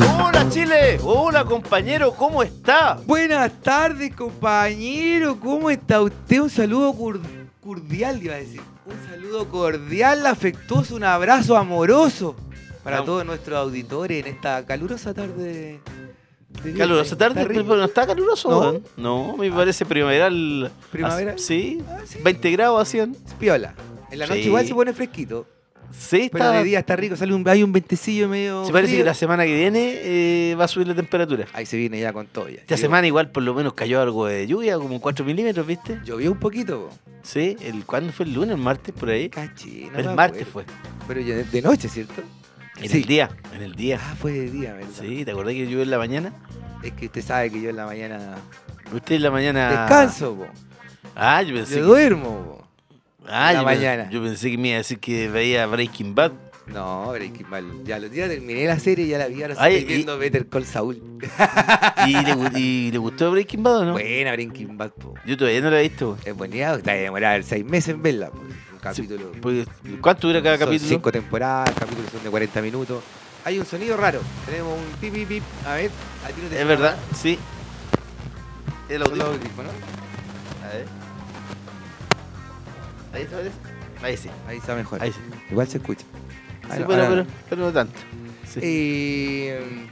Hola Chile, hola compañero, ¿cómo está? Buenas tardes, compañero. ¿Cómo está usted? Un saludo cordial, iba a decir. Un saludo cordial, afectuoso, un abrazo amoroso para todos nuestros auditores en esta calurosa tarde. de. Calurosa tarde, Está pero no está caluroso, ¿No? No, me parece primaveral. ¿Primavera? Ah, Sí, Ah, sí. 20 grados hacían. Piola. En la noche Sí. igual se pone fresquito. Sí, Pero está. de día está rico. Sale un, hay un ventecillo medio. Se parece frío. que la semana que viene eh, va a subir la temperatura. Ahí se viene ya con todo. Ya. Esta semana igual por lo menos cayó algo de lluvia, como 4 milímetros, ¿viste? Llovió un poquito. po. Sí, el, ¿cuándo fue el lunes? ¿El martes por ahí? El martes fue. Pero de, noche, ¿cierto? En Sí. el día, en el día. Ah, fue de día, ¿verdad? Sí, ¿te acordás que llovió en la mañana? Es que usted sabe que yo en la mañana Usted en la mañana. descanso, po. Ah, yo pensé. Yo que- duermo, po. Ah, la yo mañana. Yo pensé que me iba a decir que veía Breaking Bad. No, Breaking Bad. Ya los días terminé la serie y ya la vi. Ahora Ay, estoy y- viendo Better Call Saul. ¿Y le, gu- y le gustó Breaking Bad o no? Buena Breaking Bad, po. Yo todavía no la he visto. Es bonita. Está demorada seis meses en verla, po. Un capítulo. Porque, ¿Cuánto dura cada son capítulo? cinco temporadas, capítulos son de 40 minutos. Hay un sonido raro. Tenemos un pip, pip, pip. A ver, a ti no te Es verdad, nada. sí. El audífono. Ahí se parece. Ahí sí. Ahí está mejor. Ahí sí. Igual se escucha. Sí, no, pero, no. pero no tanto. Sí. Eh,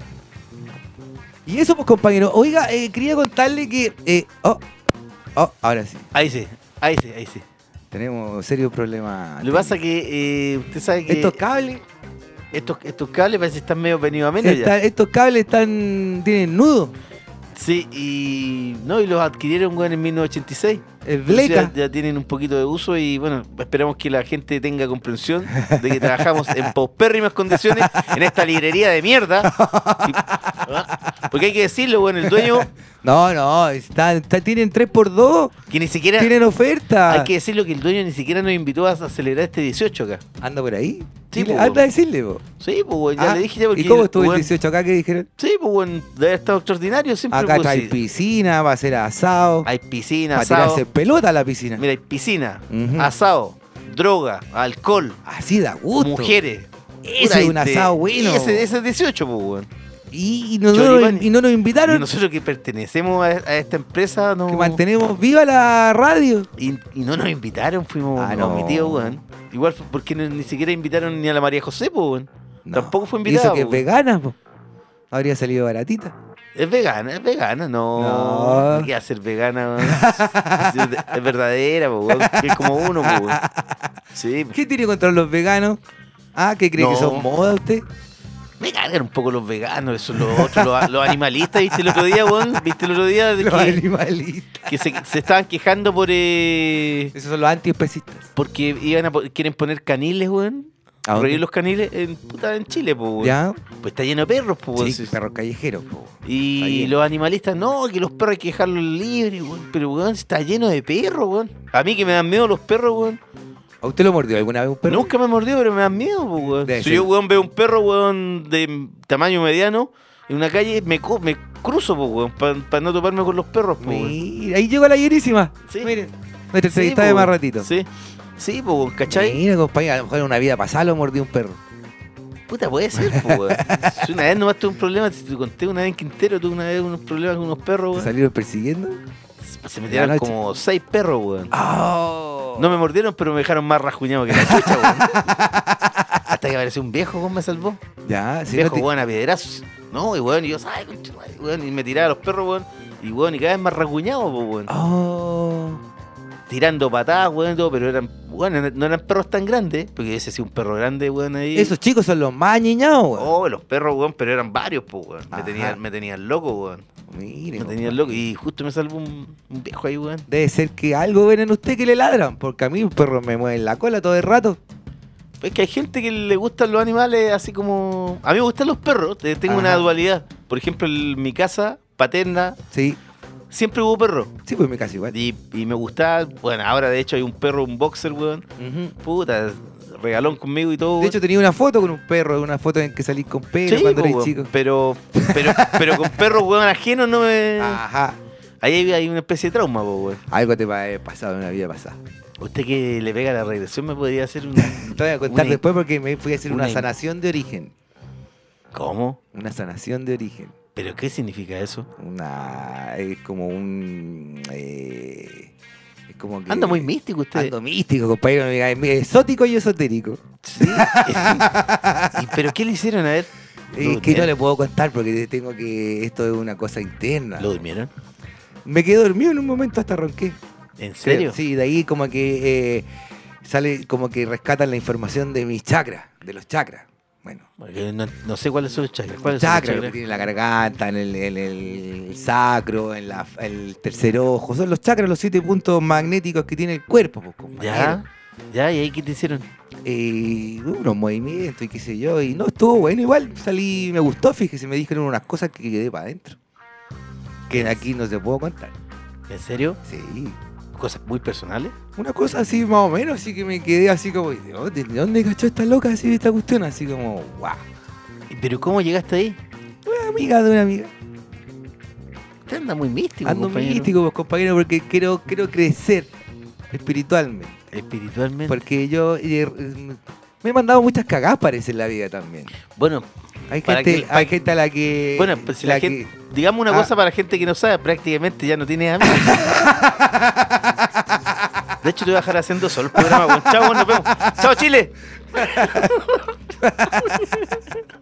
y eso, pues, compañero. Oiga, eh, quería contarle que. eh, oh, oh, ahora sí. Ahí sí. Ahí sí, ahí sí. Tenemos serios problemas. Lo que pasa que eh, usted sabe que Estos cables. estos, estos cables parece que están medio venidos a menos ya. estos cables están. tienen nudo. Sí, y no, y los adquirieron weón, en 1986. El Entonces bleca. Ya, ya tienen un poquito de uso y bueno, esperamos que la gente tenga comprensión de que trabajamos en paupérrimas condiciones en esta librería de mierda. ¿Ah? Porque hay que decirlo, bueno, el dueño No, no. está- está- tienen 3x2. que ni siquiera Tienen oferta. hay que decirlo que el dueño ni siquiera nos invitó a celebrar este 18 acá. Anda por ahí. Sí, anda a decirle, po. Sí, pues ya Ah, le dije ya porque ¿Y cómo estuvo el weón, 18 acá? ¿Qué dijeron? Sí, pues bueno, debe haber estado extraordinario siempre. Acá pues, hay sí. piscina, va a ser asado. Hay piscina, para asado. tirarse pelota a la piscina. Mira, hay piscina, Ujú. asado, droga, alcohol, Así da gusto. mujeres. Ese es y un te- asado bueno. Ese, ese es 18, pues, weón. Y, y no, y nos Y invitaron. nosotros que pertenecemos a, a esta empresa no, Que mantenemos viva la radio. y, y no nos invitaron, fuimos Ah, no. omitidos, weón. Igual fue porque no- ni siquiera invitaron ni a la María José, pues, weón. No. Tampoco fue Y invitada. eso que es po, weón. vegana, po. Habría salido baratita. Es vegana, es vegana, no. No. ¿Qué va a ser vegana, es, es verdadera, po. Es como uno, po. Sí, ¿Qué tiene contra los veganos? Ah, ¿qué cree que son moda usted? Me cargan un poco los veganos, eso los otros, los, los animalistas, ¿viste el otro día, weón? ¿Viste el otro día? De Los que, animalistas. que se, se estaban quejando por eh, Esos son los antiespecistas. porque iban a, quieren poner caniles, weón. ¿A dónde? Los caniles en, puta, en Chile, pues, weón. ¿Ya? Pues está lleno de perros, pues, weón. Sí, perros callejeros, po. Está Y los animalistas, no, que los perros hay que dejarlos libres, weón. Pero, weón, está lleno de perros, weón. A mí que me dan miedo los perros, weón. ¿A usted lo mordió alguna vez un perro? Nunca me mordió, pero me dan miedo, pues, weón. Debe Si ser. yo, weón, veo un perro, weón, de tamaño mediano en una calle, me, me cruzo, pues, weón, para no toparme con los perros, pues, ahí llegó la llenísima. Sí. Miren, nuestra Sí, entrevista de más ratito. Sí, sí, pues, ¿cachai? Mira, compañero, a lo mejor en una vida pasada lo mordió un perro. Puta, puede ser, pues, weón. Si una vez nomás tuve un problema, si te conté una vez en Quintero, tuve una vez unos problemas con unos perros, ¿Te weón. salieron persiguiendo? Se metieron como seis perros, weón. Oh. No me mordieron, pero me dejaron más rasguñado que la chucha, weón. Hasta que apareció un viejo, weón, me salvó. Ya, Un si viejo, no te- weón, a piedrazos. No, y weón, y yo, ay, concha, madre", weón, y me tiraba a los perros, weón. Y weón, y cada vez más rasguñado, weón. Oh. Tirando patadas, weón, todo, pero eran, bueno, no eran perros tan grandes, porque ese sí un perro grande, weón, ahí. Esos chicos son los más ñiñados, weón. Oh, los perros, weón, pero eran varios, pues, weón. Me tenían, me tenían loco, weón. Mire, Me tenían loco. Y justo me salvó un, un viejo ahí, weón. Debe ser que algo ven en usted que le ladran, porque a mí los perros me mueven la cola todo el rato. Es que hay gente que le gustan los animales así como... A mí me gustan los perros, tengo una dualidad. Por ejemplo, en mi casa paterna Sí, siempre hubo perros. sí, pues me casi igual. Y, y me gustaba, bueno, ahora de hecho hay un perro, un boxer, weón. Ujú. Puta, regalón conmigo y todo. De hecho, tenía una foto con un perro, una foto en que salís con pelo Sí, cuando po, eres chico. Pero, pero, pero con perros, weón, ajenos no me... Ajá. Ahí hay, hay una especie de trauma, po, weón. Algo te va pasado en una vida pasada. Usted que le pega la regresión me podría hacer un... Te voy a contar una- después porque me fui a hacer una, una- sanación de origen. ¿Cómo? Una sanación de origen. ¿Pero qué significa eso? Una. Es como un. eh, es como que. Anda muy místico usted. Ando místico, compañero. Exótico y esotérico. Sí. ¿Y ¿Pero qué le hicieron a ver? Es que no le puedo contar porque tengo que. Esto es una cosa interna. ¿Lo durmieron? Me quedé dormido en un momento hasta ronqué. ¿En serio? Sí, de ahí como que eh, sale como que rescatan la información de mis chakras, de los chakras. Bueno, no, no sé cuáles son los chakras. los ¿Cuáles son los chakras, lo que tiene en la garganta, en el, en el sacro, en la- el tercer ojo. Son los chakras, los siete puntos magnéticos que tiene el cuerpo, pues, compañero. Ya, ya, ¿y ahí qué te hicieron? Eh, unos movimientos y qué sé yo. Y no, estuvo bueno. Igual salí, me gustó, fíjese, me dijeron unas cosas que quedé para adentro. Que aquí no se puedo contar. ¿En serio? Sí. ¿Cosas muy personales? Una cosa así más o menos, así que me quedé así como, ¿de dónde, de dónde cachó esta loca así esta cuestión? Así como, wow. ¿Y ¿Pero cómo llegaste ahí? Una amiga de una amiga. Usted anda muy místico, Ando compañero. místico, pues, compañero, porque quiero, quiero crecer espiritualmente. Espiritualmente. Porque yo eh, me he mandado muchas cagadas, parece, en la vida también. Bueno, Hay Para gente, que- hay gente a la que... bueno, pues si la, gente... Digamos una Ah. cosa para la gente que no sabe, prácticamente ya no tiene amigos. De hecho, te voy a dejar haciendo solo el programa. Chao, nos vemos. Chao, Chile.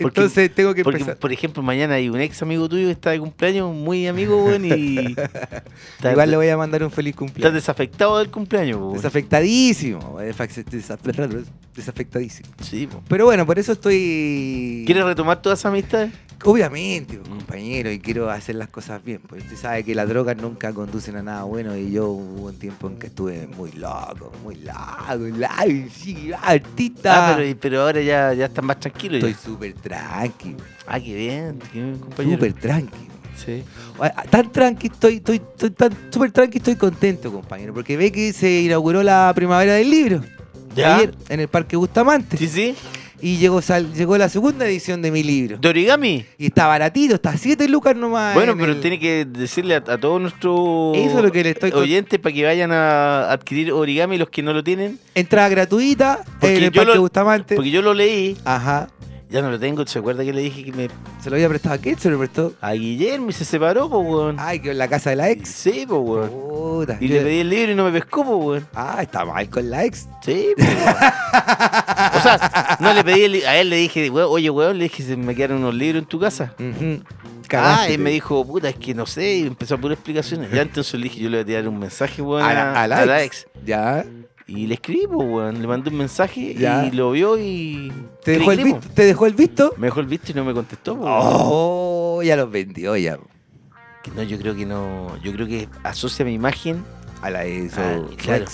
Porque- Entonces tengo que Porque, empezar. por ejemplo, mañana hay un ex amigo tuyo que está de cumpleaños, muy amigo, weón, y. está, Igual le voy a mandar un feliz cumpleaños. desafectado del cumpleaños, weón. Desafectadísimo. desafe- desaf- Desafectadísimo. Sí, po. Pero bueno, por eso estoy... ¿Quieres retomar todas esas amistades? Obviamente, pues, compañero, y quiero hacer las cosas bien. Pues usted sabe que las drogas nunca conducen a nada bueno y yo hubo un tiempo en que estuve muy loco, muy loco, loco, sí, artista. Ah, pero, pero ahora ya, ya están más tranquilos. Estoy súper tranqui, Ah, qué bien, qué bien, compañero. súper tranqui. Sí. Ah, Tan tranqui estoy, estoy, estoy tan súper tranqui, estoy contento, compañero, porque ve que se inauguró la primavera del libro. ¿Ya? Ayer en el Parque Bustamante. Sí, sí. Y llegó, sal- llegó la segunda edición de mi libro. ¿De origami? Y está baratito, está a 7 lucas nomás. Bueno, en pero el- tiene que decirle a, a todos nuestros Eso es lo que le estoy con- oyentes para que vayan a adquirir origami los que no lo tienen. Entrada gratuita Porque en el yo Parque lo- Bustamante. Porque yo lo leí, Ajá. Ya no lo tengo. ¿Se acuerda que le dije que me. ¿Se lo había prestado a quién? ¿Se lo prestó? a Guillermo y se separó, pues, weón? Ay, que en la casa de la ex. Sí, pues, weón. Puta. Y yo- le pedí el libro y no me pescó, pues, weón. Ah, está mal con la ex. Sí, pues, weón. O sea, no le pedí el a él, le dije, weón, oye, weón, le dije, se me quedaron unos libros en tu casa. Ujú. Ah, Cagaste, y me dijo, puta, es que no sé, y empezó a poner explicaciones. Ya entonces le dije, yo le voy a tirar un mensaje, weón, a la, a la ex. Ya. Y le escribí, pues, weón, le mandé un mensaje Ya. y lo vio y... ¿Te dejó, el visto? ¿Te dejó el visto? Me dejó el visto y no me contestó, pues. Oh, ya los vendió ya. Que No, yo creo que no, yo creo que asocia mi imagen A la ex. Ah, o claro.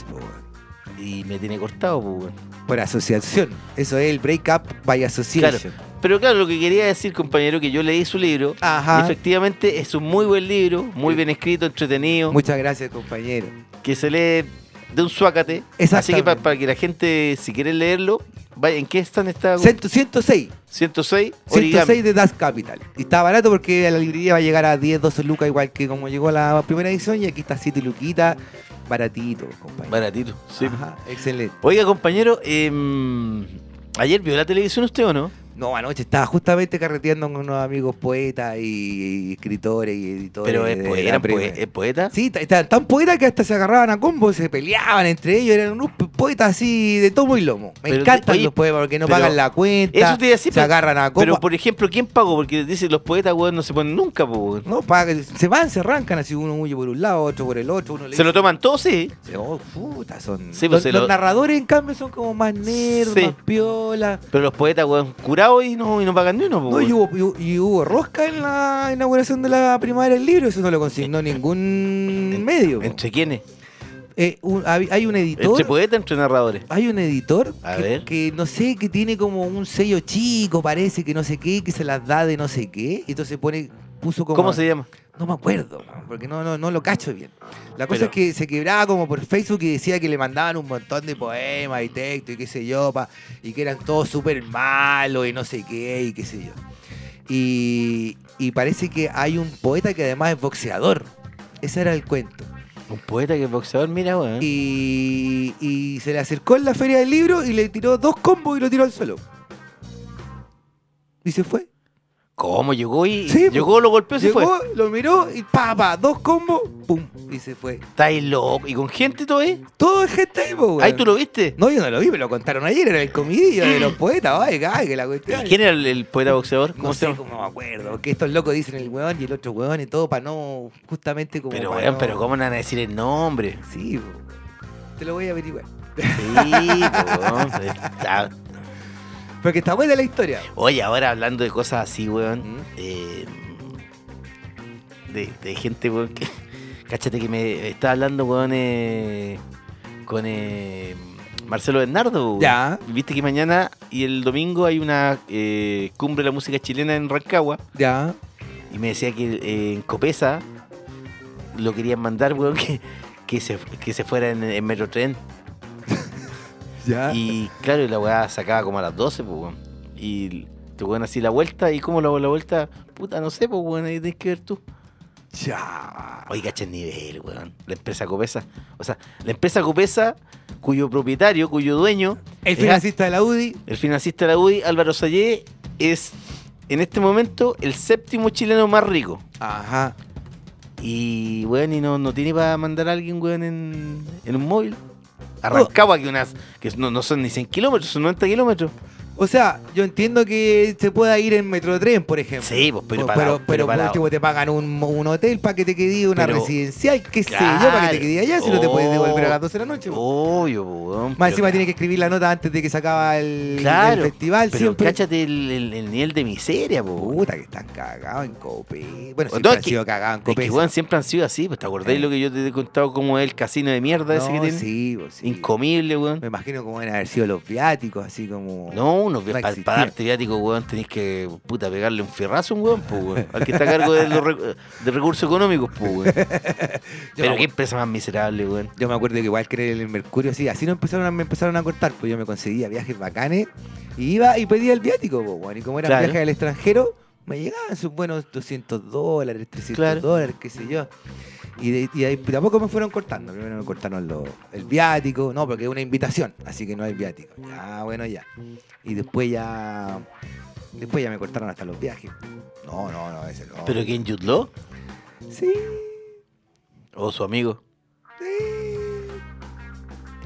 y me tiene cortado, pues, weón. Por asociación. Eso es el break up by association. Pero claro, lo que quería decir, compañero, que yo leí su libro. Y Ajá. efectivamente es un muy buen libro, muy bien escrito, entretenido, Muchas gracias, compañero. que se lee de un suácate. Así que para que la gente, si quiere leerlo, vaya, ¿en qué están está? Cento- 106. 106, 106 origami. de Das Capital. Y está barato porque a la librería va a llegar a 10, 12 lucas, igual que como llegó la primera edición. Y aquí está 7 luquitas, baratito, compañero. Baratito, sí. Ajá, excelente. Oiga, compañero, em, ¿ayer vio la televisión usted o no? No, anoche estaba justamente carreteando con unos amigos poetas y, y escritores y editores. Pero es de poeta, la ¿era Premier. poe- es poeta. Sí, estaban tan poetas que hasta se agarraban a combos, se peleaban entre ellos, eran unos po- poetas así de tomo y lomo. Me Pero, encantan oye, los poemas porque no pagan la cuenta, eso te decir, se agarran a combos. Pero por ejemplo, ¿quién pagó? Porque dicen los poetas, weón, no se ponen nunca, weón. No, pagan, se van, se arrancan así, uno huye por un lado, otro por el otro, uno le Se lo toman todos, sí. Oh, puta, son. Sí, pues, los, se los lo- narradores, en cambio, son como más nerds, Sí. más piola. Pero los poetas, weón, curados y no, y no pagan ni uno, No, y hubo, y hubo- y hubo rosca en la inauguración de la primaria del libro, eso no lo consignó ningún medio. ¿Entre quiénes? Eh, un- hay un editor. ¿Entre poetas, entre narradores? Hay un editor A que, ver. que no sé, que tiene como un sello chico, parece que no sé qué, que se las da de no sé qué. Y entonces pone, puso como. ¿Cómo se llama? No me acuerdo, porque no, no, no lo cacho bien. La cosa Pero- es que se quebraba como por Facebook y decía que le mandaban un montón de poemas y textos y qué sé yo, pa, y que eran todos súper malos y no sé qué y qué sé yo. Y, y parece que hay un poeta que además es boxeador. Ese era el cuento. Un poeta que es boxeador, mira, weón. Y, y se le acercó en la feria del libro y le tiró dos combos y lo tiró al suelo. Y se fue. ¿Cómo llegó y Sí, po. llegó, lo golpeó y se Llegó, fue? lo miró y pa, pa, dos combos, pum, y se fue. Estáis loco. ¿Y con gente todo ahí? Todo es gente ahí, po, weón. Ahí tú lo viste. No, yo no lo vi, me lo contaron ayer, era el comidillo de los poetas, ay, ay, que la ¿Y cuestión. quién era el, el poeta boxeador? ¿Cómo No sé, cómo me acuerdo, que estos locos dicen el weón y el otro weón y todo para no, justamente como Pero, weón, no- pero ¿cómo no van a decir el nombre? Sí, po. te lo voy a averiguar. Sí, po, Porque está buena la historia. Oye, ahora hablando de cosas así, weón. ¿Mm? eh, de, de gente, weón, que. Cáchate que me está hablando, weón, eh, con eh, Marcelo Bernardo, weón. Ya. Y Viste que mañana y el domingo hay una eh, cumbre de la música chilena en Rancagua. Ya. Y me decía que eh, en Copesa lo querían mandar, weón, que, que, se, que se fuera en, en Metrotren. Ya. Y claro, y la weá sacaba como a las 12, pues, weón. Y te weón así la vuelta. ¿Y cómo la, la vuelta? Puta, no sé, pues, weón, ahí tienes que ver tú. Ya. Oye, cacha el nivel, weón. La empresa Copesa. O sea, la empresa Copesa, cuyo propietario, cuyo dueño, El financista de la UDI. el financista de la UDI, Álvaro Sayé, es en este momento el séptimo chileno más rico. Ajá. Y, weón, y no, no tiene para mandar a alguien, weón, en, en un móvil. Arrancaba que unas, que no, no son ni 100 kilómetros, son 90 kilómetros. O sea, yo entiendo que se pueda ir en Metrotren, por ejemplo. Sí, pues, pero pero, para- pero, pero pero último te pagan un, un hotel para que te quede una Pero- residencial, qué sé yo, Claro. para que te quede allá, si no te puedes devolver a las Oh. 12 de la noche. Obvio, weón. Más encima ca- tienes que escribir la nota antes de que se acaba el, Claro, el festival Pero siempre. cáchate el, el- el nivel de miseria, po. Puta que están cagados en Cope. Bueno, No, siempre es han que- sido cagados en Es Cope. que, weón, siempre han sido así. Pues, ¿Te acordáis Eh. lo que yo te he contado cómo es el casino de mierda ese que no, tiene? sí, pues, sí. Incomible, weón. Me imagino cómo deben haber sido los viáticos, así como. No, No para existía. darte viático, weón, tenés que, puta, pegarle un fierrazo a un weón, pues, weón. Al que está a cargo de los de recursos económicos, pues, weón. Pero qué empresa más miserable, weón. Yo me acuerdo que igual que en el Mercurio, sí, así no empezaron a, me empezaron a cortar, pues yo me conseguía viajes bacanes y iba y pedía el viático, pues, bueno, y como eran Claro. viajes al extranjero, me llegaban sus buenos 200 dólares, 300 Claro. dólares, qué sé yo. Y de, y tampoco me fueron cortando. Primero me cortaron lo- el viático, no, porque es una invitación, así que no hay viático. Ya, bueno, ya. Y después ya. Después ya me cortaron hasta los viajes. No, no, no, ese no. ¿Pero quién, Law? Sí, ¿O su amigo? sí.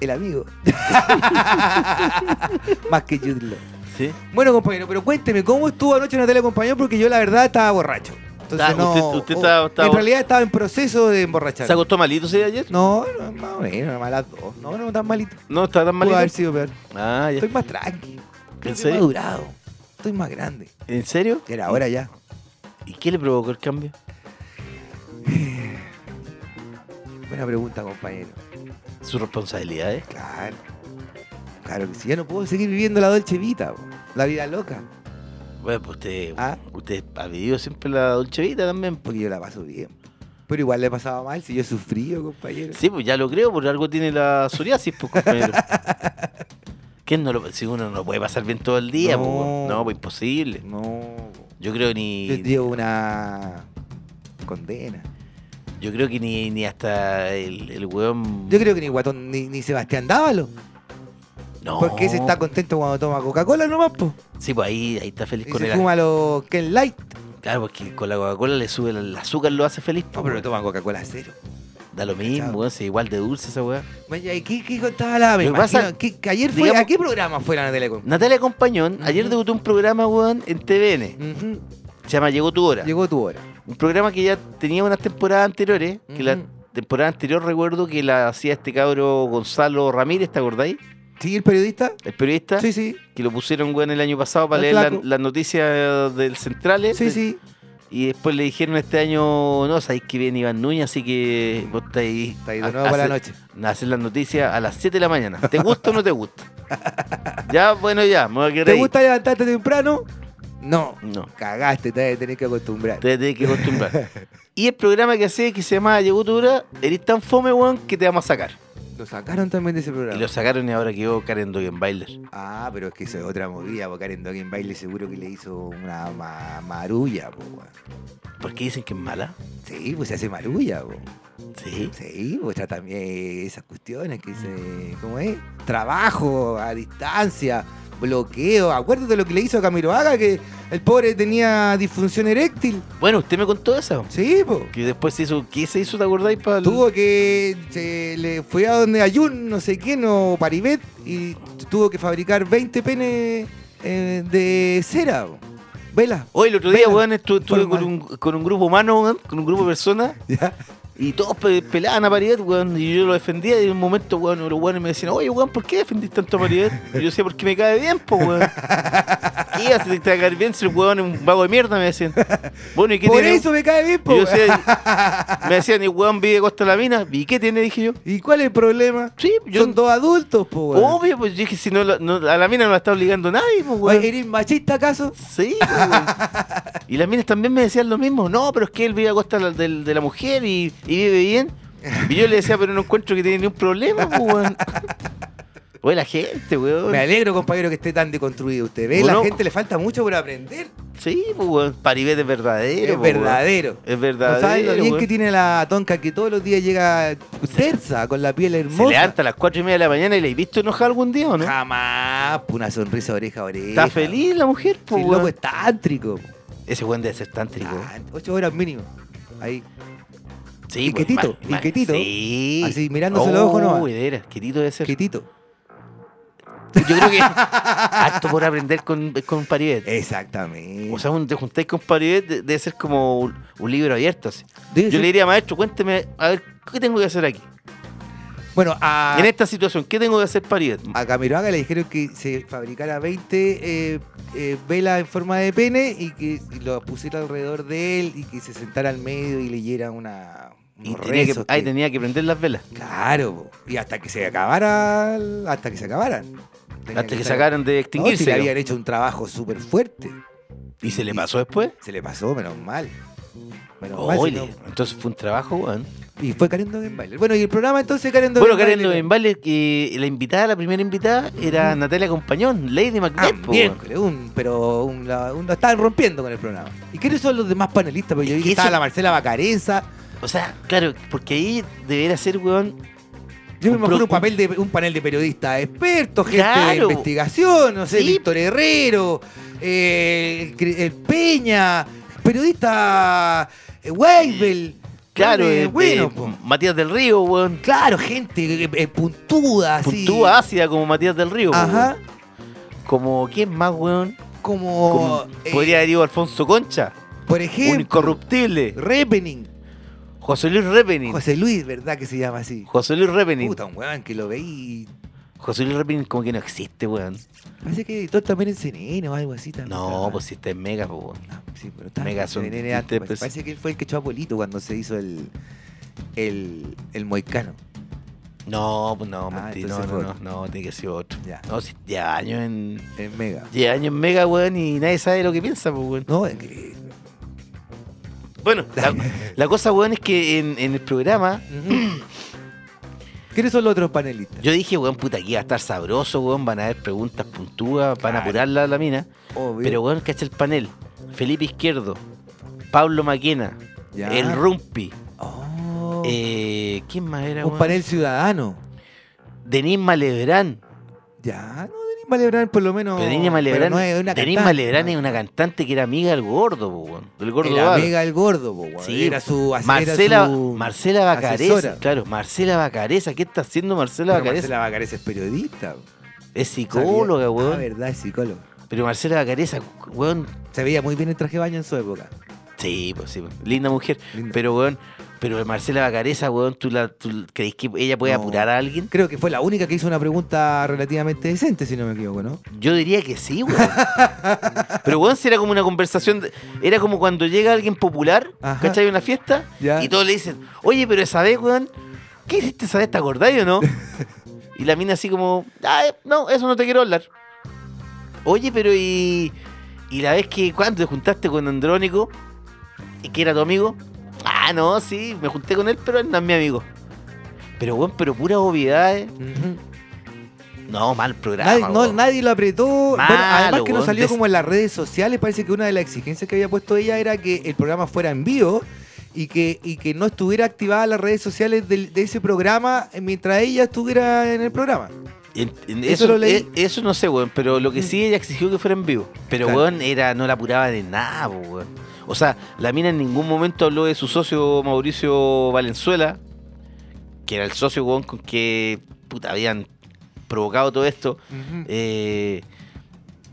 El amigo. Más que Law. ¿Sí? Bueno, compañero, pero cuénteme, ¿cómo estuvo anoche en la tele, compañero? Porque yo la verdad estaba borracho. Entonces no. usted- usted o- estaba- estaba en realidad estaba en proceso de emborrachar. ¿Se acostó malito ese ayer? No, no, más o menos, más a las dos. No, no tan malito. No, está tan Pudo malito. haber sido peor. Ah, ya. Estoy más tranqui. Estoy ¿En serio? madurado. Estoy más grande. ¿En serio? Era ahora ya. ¿Y qué le provocó el cambio? Buena pregunta, compañero. Sus responsabilidades. Claro. Claro que sí. Ya no puedo seguir viviendo la Dolce Vita, po. la vida loca. Bueno, pues usted, Ah. usted ha vivido siempre la Dolce Vita también. pues. Porque yo la paso bien. Pero igual le pasaba mal si yo he sufrido, compañero. Sí, pues ya lo creo, por algo tiene la psoriasis, pues, compañero. ¿Quién no lo, si uno no puede pasar bien todo el día, No. pues, no, pues imposible. No. Yo creo Yo ni, llevo una condena. yo creo que ni, ni hasta el, el weón. Yo creo que ni Guatón ni, ni Sebastián Dávalo. No. Porque ese está contento cuando toma Coca-Cola nomás, po. Sí, pues ahí, ahí está feliz Y con se el fuma los Ken Light. Claro, porque con la Coca-Cola le sube el, azúcar, lo hace feliz. No, pero toma Coca-Cola cero. Da lo mismo, weón, sí, igual de dulce esa weá. ¿y qué, qué contaba la me pasa- que, que ayer fue, digamos- ¿A qué programa fue la Natalia con? Natalia Compañón, ayer debutó un programa, weón, en TVN. Ujú. Se llama Llegó tu hora. Llegó tu hora. Un programa que ya tenía unas temporadas anteriores. Que la temporada anterior recuerdo que la hacía este cabro Gonzalo Ramírez, ¿te acordáis? ¿Sí, el periodista? El periodista. Sí, sí. Que lo pusieron, weón, el año pasado para El leer la- las noticias del Centrales. Sí, sí. Y después le dijeron este año, no, sabéis que viene Iván Núñez, así que vos estáis ahí. Está ahí de a- nuevo para la noche. a hacer las noticias a las 7 de la mañana. ¿Te gusta o no te gusta? ya, bueno, ya, me voy a quedar ¿Te ahí. gusta levantarte temprano? No. No, Cagaste, te tener que acostumbrar. te tienes que acostumbrar. y el programa que hacía, que se llamaba Llegó tu hora, eres tan fome, weón, que te vamos a sacar. Lo sacaron también de ese programa. Y lo sacaron y ahora quedó Karen Dogenbailer. Ah, pero es que eso es otra movida, porque Karen Dog en baile seguro que le hizo una ma- marulla, po. ¿Por qué dicen que es mala? Sí, pues se hace marulla, po. Sí. Sí, pues también esas cuestiones que se. ¿Cómo es? Trabajo a distancia, bloqueo. Acuérdate de lo que le hizo a Camiroaga, que el pobre tenía disfunción eréctil. Bueno, usted me contó eso. Sí, pues. Que después se hizo, ¿qué se hizo, te acordáis? Para Tuvo que. Se le fue a donde Ayun, no sé quién, o Paribet, y tuvo que fabricar 20 penes eh, de cera. po. Vela. Hoy el otro día, weón, estu- estuve con un, con un grupo humano, weón, con un grupo de personas, ¿Ya? Y todos pe- pelaban a Paribet, weón, y yo lo defendía, y en un momento, weón, los weones me decían, oye, weón, ¿por qué defendís tanto a Paribet? Y yo decía, porque me cae bien, po, weón. ¿Qué hace te va a caer bien si el weón es un vago de mierda? Me decían. Bueno, ¿y qué Por tiene? eso me cae bien, Y po. yo decía, me decían, y el weón vive Costa de la Mina, ¿y qué tiene? Dije yo. ¿Y cuál es el problema? Sí, yo, Son dos adultos, po. weón. obvio, pues dije, si no, no- a la mina no la está obligando nadie, pues, weón. ¿Eres machista acaso? Sí, pues, weón. Y las minas también me decían lo mismo. No, pero es que él vive a costa de, la- del- de la mujer y, y vive bien. Y yo le decía, pero no encuentro que tiene ningún problema, pues, weón. Oye, la gente, weón. Me alegro, compañero, que esté tan deconstruido usted. ¿Ve? Bueno. La gente le falta mucho por aprender. Sí, pues, weón. Paribet es verdadero. es pues, verdadero. Es No verdadero. sabes lo bien weón. que tiene la tonca que todos los días llega tersa, con la piel hermosa. Se levanta a las cuatro y media de la mañana y le he visto enojada algún día, ¿o no? Jamás, una sonrisa oreja a oreja. Está feliz la mujer, pues, loco weón. es tántrico. Ese weón debe ser tántrico. Ah, ocho horas mínimo. Ahí. Sí, y pues, quietito, y quietito. Sí. Así, mirándose los ojos nomás. Uy, de veras, quietito debe ser. Quietito. Yo creo que harto por aprender con, con Paribet. Exactamente. O sea, un, te juntáis con Paribet, de- debe ser como un, un libro abierto. así. Yo ser- le diría, maestro, cuénteme, a ver, ¿qué tengo que hacer aquí? Bueno, a, En esta situación, ¿qué tengo que hacer Paribet? a Camiroaga le dijeron que se fabricara 20 eh, eh, velas en forma de pene y que lo pusiera alrededor de él y que se sentara al medio y leyera una. Y tenía que, ahí que- tenía que prender las velas. Claro, po. y hasta que se acabara, hasta que se acabaran. Tenía Hasta que estar- sacaran de No, si extinguirse. le ¿no? habían hecho un trabajo súper fuerte. ¿Y se le pasó después? Se le pasó, menos mal. Menos mal, Oye, no- entonces fue un trabajo, weón. Y fue Karen Dogenbailer. Bueno, y el programa entonces Karen Bueno, Dogenbailer. Karen Dovenvale, que la invitada, la primera invitada, era Natalia Compañón, Lady Ah, Macbeth. po, bien, un, pero un, la, un- la estaban rompiendo con el programa. ¿Y quiénes son los demás panelistas? Porque yo vi que que estaba eso- la Marcela Bacarenza. O sea, claro, porque ahí debería ser, weón, Yo me imagino un, papel de, un panel de periodistas expertos, gente de investigación, no sé, Sí. Víctor Herrero, eh, el, Peña, periodista eh, Weibel. claro, Eh, bueno, po. Matías del Río, weón. claro, gente puntuda, así. Puntúa ácida como Matías del Río, Ajá, weón. Como, ¿quién más, weón? como, Como podría haber ido Alfonso Concha, por un ejemplo, incorruptible. Repening, José Luis Repening. José, José Luis, ¿verdad que se llama así? Luis Repening. Puta, un weón que lo veí. José Luis Repening como que no existe, weón. Parece que editó también en CNN o algo así también. No, pues si está en Mega, po, weón. No, sí, pero está Mega son CNN antes, parece, parece que él fue el que echó a Polito cuando se hizo el, el, el moicano. No, pues no, Ah, mentira. No, no, no, no, tiene que ser otro. Ya. No, si lleva años en. En Mega. Lleva años en Mega, weón, y nadie sabe lo que piensa, pues, weón. No, es que- Bueno, la, la cosa, weón, es que en, en el programa ¿Quiénes son los otros panelistas? yo dije, weón, puta, aquí va a estar sabroso, weón, van a haber preguntas puntúas, van a apurarla a la mina. Obvio. Pero, weón, cacha el panel. Felipe Izquierdo, Pablo Maquena, Ya. el Rumpi, Oh, eh, ¿quién más era, un weón? panel ciudadano. Denis Malebrán, Ya, no, Malebrán por lo menos. Pero Denis Malebrán, no es una es una cantante que era amiga del gordo, po, del gordo Era amiga del gordo, po. Sí, era su era Marcela, su- Marcela Bacareza, asesora. claro, Marcela Bacareza, ¿qué está haciendo Marcela Bacareza? Marcela Bacareza es periodista. Es psicóloga, Ah, weón. verdad, es psicóloga. Pero Marcela Bacareza, weón, Se veía muy bien el traje de baño en su época. sí, pues sí, pues, linda mujer. Linda. Pero, weón, pero Marcela Bacareza, weón, ¿tú, la, tú crees que ella puede No. apurar a alguien? Creo que fue la única que hizo una pregunta relativamente decente, si no me equivoco, ¿no? Yo diría que sí, weón. Pero, weón, si era como una conversación. de- era como cuando llega alguien popular, Ajá. ¿cachai? Una fiesta, Ya. y todos le dicen, oye, pero esa vez, weón, ¿qué hiciste esa vez? ¿Te acordáis o no? y la mina así como, ah, no, eso no te quiero hablar. Oye, pero y. Y la vez que, ¿cuándo te juntaste con Andrónico? ¿Y que era tu amigo? Ah, no, sí, me junté con él, pero él no es mi amigo. Pero, weón, pero pura obviedad, ¿eh? No, mal programa. Nadie, no, nadie lo apretó. Bueno, además que no salió como en las redes sociales. Parece que una de las exigencias que había puesto ella era que el programa fuera en vivo y que, y que no estuviera activada las redes sociales de ese programa mientras ella estuviera en el programa. En- en Eso eso, lo leí. eh, eso no sé, weón, pero lo que sí ella exigió que fuera en vivo. Pero, Claro. weón, era, no la apuraba de nada, weón. O sea, la mina en ningún momento habló de su socio Mauricio Valenzuela, que era el socio, con que puta, habían provocado todo esto. Eh,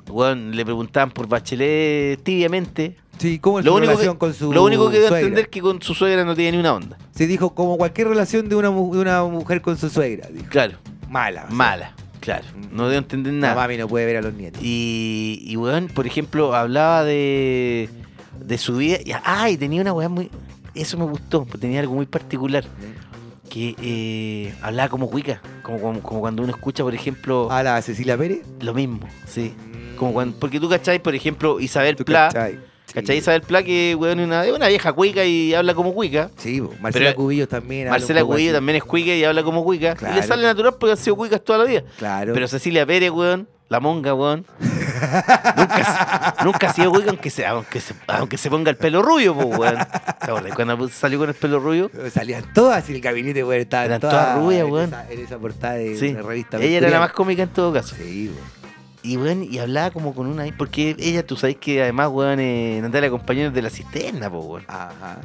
weón, le preguntaban por Bachelet tibiamente. Sí, ¿cómo es Lo su único, relación que, con su lo único que suegra? entender que con su suegra no tenía ni una onda. Se dijo como cualquier relación de una, mu- de una mujer con su suegra. Dijo. Claro, Mala. o sea, mala, claro. No a entender La nada. mami no puede ver a los nietos. Y, y weón, por ejemplo, hablaba de, de su vida. Y, ah, y tenía una weá muy. Eso me gustó, porque tenía algo muy particular. Que eh, hablaba como cuica. Como, como, como cuando uno escucha, por ejemplo, A la Cecilia Pérez. lo mismo. Sí. Como cuando, porque tú cachai, por ejemplo, Isabel ¿Tú Pla. cachai? ¿Cachai? Isabel Pla, que weón, es una, vieja cuica y habla como cuica. Sí. Marcela Pero- Cubillos también. Marcela poco Cubillo así. también es cuica y habla como cuica. Y Claro. le sale natural porque han sido cuicas toda la vida. Claro. Pero Cecilia Pérez, weón, la monga, weón. nunca, nunca ha sido cuica, aunque se, aunque, se, aunque se ponga el pelo rubio, pues, weón. ¿Te acuerdas cuando salió con el pelo rubio? Salían todas y el gabinete, weón, estaba Eran todas rubias, en weón. esa- En esa portada de Sí. una revista. Ella era la más cómica en todo caso. Sí, weón. Y, weón, y hablaba como con una... Porque ella, tú sabes que además, weón, eh, Natalia compañeros de la cisterna, pues, weón. Ajá.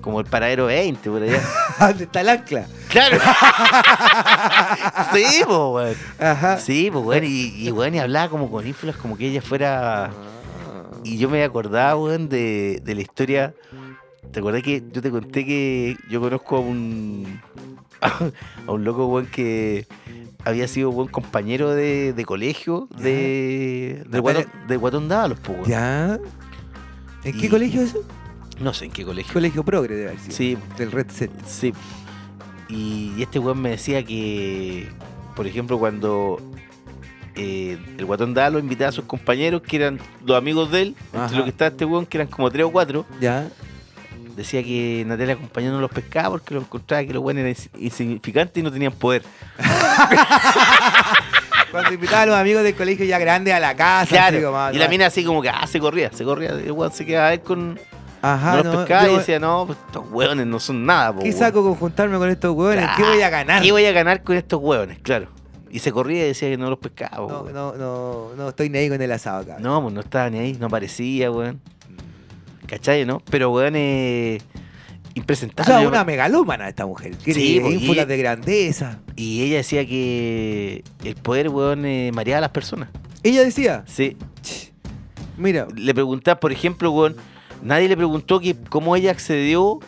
Como el paradero 20, por allá. ¿Dónde está el ancla? ¡Claro! sí, pues, weón. Ajá. Sí, pues, weón. Y, y, weón, y hablaba como con ínfulas, como que ella fuera... Ah. Y yo me acordaba, weón, de, de la historia. ¿Te acordás que yo te conté que yo conozco a un. a un loco, weón, que había sido buen compañero de, de colegio de. de Guatón, de Guatón Dávalos, pues. ¿Ya? ¿En qué Y- colegio eso? No sé en qué colegio. Colegio Progre debe haber sido. Sí. Del Red Set. Sí. Y, y este weón me decía que, por ejemplo, cuando eh, el guatón Dalo invitaba a sus compañeros, que eran los amigos de él, entre Ajá. los que estaba este weón, que eran como tres o cuatro, ¿Ya? Decía que Natalia acompañó no los pescaba porque lo encontraba que los buenos eran ins- insignificantes y no tenían poder. Cuando invitaba a los amigos del colegio ya grandes a la casa. así como, Claro. Y la mina así como que, ah, se corría, se corría. El weón se quedaba él con. Ajá, no los no, pescaba y yo- decía, no, pues estos hueones no son nada, po, ¿Qué weón". saco con juntarme con estos hueones? ¿Qué voy a ganar? ¿Qué voy a ganar con estos hueones? Claro. Y se corría y decía que no los pescaba, No, no, no, no estoy ni ahí con el asado acá. No, pues no estaba ni ahí, no aparecía, weón. ¿Cachai, no? Pero, weón, eh, O impresentable. sea, una megalómana esta mujer. Quiere Sí, ínfulas de grandeza. Y ella decía que el poder, weón, eh, mareaba a las personas. Ella decía, Sí. "Ch, mira, Le preguntaba, por ejemplo, weón, nadie le preguntó que cómo ella accedió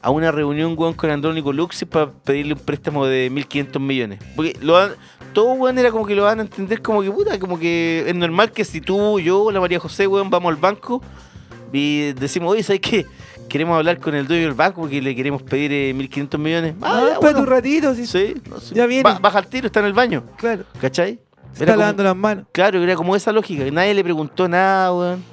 a una reunión, weón, con Andrónico Luxi para pedirle un préstamo de 1.500 millones. Porque lo dan- todo, weón, era como que lo van a entender como que, puta, como que es normal que si tú, yo, la María José, weón, vamos al banco y decimos, oye, ¿sabes qué? Queremos hablar con el dueño del banco porque le queremos pedir eh, 1.500 millones. ah, ya, espérate bueno. un ratito. Sí, Sí, no sé. Ya viene. Ba- baja al tiro, está en el baño, Claro, ¿cachai? se Era está como- lavando las manos. Claro, era como esa lógica. Nadie le preguntó nada, weón.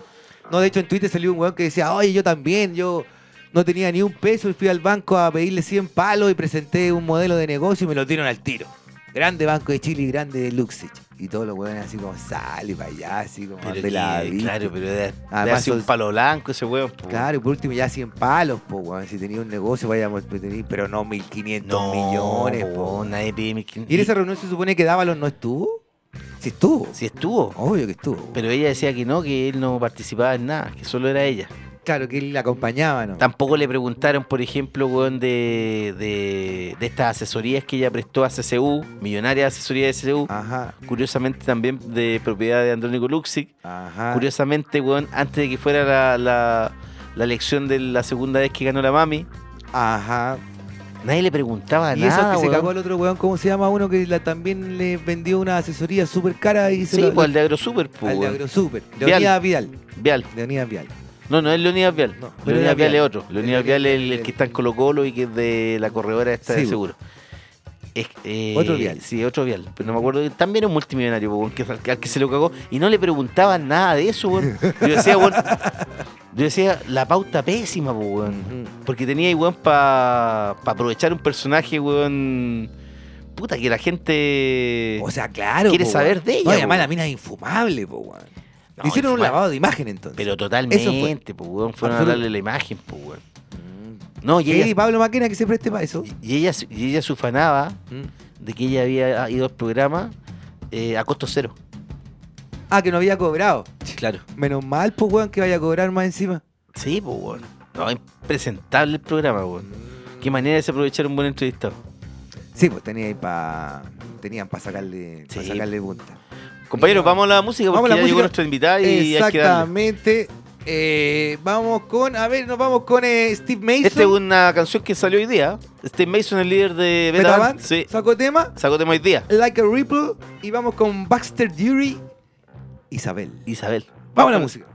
No, de hecho en Twitter salió un weón que decía, oye, yo también, yo no tenía ni un peso y fui al banco a pedirle 100 palos y presenté un modelo de negocio y me lo dieron al tiro. Grande Banco de Chile y grande de Luxich. Y todos los weones así como, sale para allá, así como, Pero de la que- vida. claro, pero de, de Además un palo blanco ese po. Claro, y por último ya 100 palos, po, weón. Si tenía un negocio, vayamos a pedir, pero no 1500 No, millones, po, po. nadie pide 1500. ¿Y en esa reunión se supone que Dávalos no estuvo? Sí estuvo. Sí estuvo. Obvio que estuvo. Pero ella decía que no, que él no participaba en nada, que solo era ella. Claro, que él la acompañaba, ¿no? Tampoco le preguntaron, por ejemplo, weón, de, de, de estas asesorías que ella prestó a CCU, millonaria asesoría de CCU, Ajá, curiosamente también de propiedad de Andrónico Luxic. ajá. Curiosamente, weón, antes de que fuera la, la, la elección de la segunda vez que ganó la Mami, Ajá. nadie le preguntaba Y eso nada, que se cagó el otro weón, ¿cómo se llama? Uno que la, también le vendió una asesoría súper cara y se Sí, lo- pues al de AgroSuper, pues, al de. AgroSuper. Vial. Leonidas Vial. Vial. Leonidas Vial. No, no es Leonidas Vial. No, Leonidas Leonidas Vial es otro. Leonidas Vial es el, el que está en Colo Colo y que es de la corredora esta de seguro. Es, eh, Otro Vial. Sí, otro Vial. Pero no me acuerdo. También un multimillonario, po, que, al, que- se lo cagó. Y no le preguntaban nada de eso, weón. Yo decía, weón. Yo decía, la pauta pésima, po, weón. Porque tenía ahí, weón, para aprovechar un personaje, weón. Puta, que la gente. O sea, claro. Quiere po, saber de ella, No, además po. la mina es infumable, po, weón. No, hicieron un lavado de imagen entonces. Pero Eso totalmente, pues, weón. Fueron a darle la imagen, pues, weón. No, y ella, Pablo Maquena que se preste para eso. y ella, y ella se ufanaba Mm. de que ella había ido al programa eh, a costo cero. Ah, que no había cobrado. Claro. Menos mal, pues, weón, que vaya a cobrar más encima. Sí, pues, weón. No, impresentable el programa, weón. Qué manera de desaprovechar un buen entrevistado. Sí, pues tenía ahí pa... tenían para sacarle, pa Sí. sacarle punta. Compañeros, vamos a la música porque Vamos a la ya llegó música. nuestra invitada y hay que darle. Exactamente. Eh, vamos con, a ver, nos vamos con eh, Steve Mason. Esta es una canción que salió hoy día. Steve Mason, el líder de Beta Band, Band, sí, sacó tema, sacó tema hoy día. Like a Ripple, y vamos con Baxter Dury, Isabel. Isabel. Vamos a la música.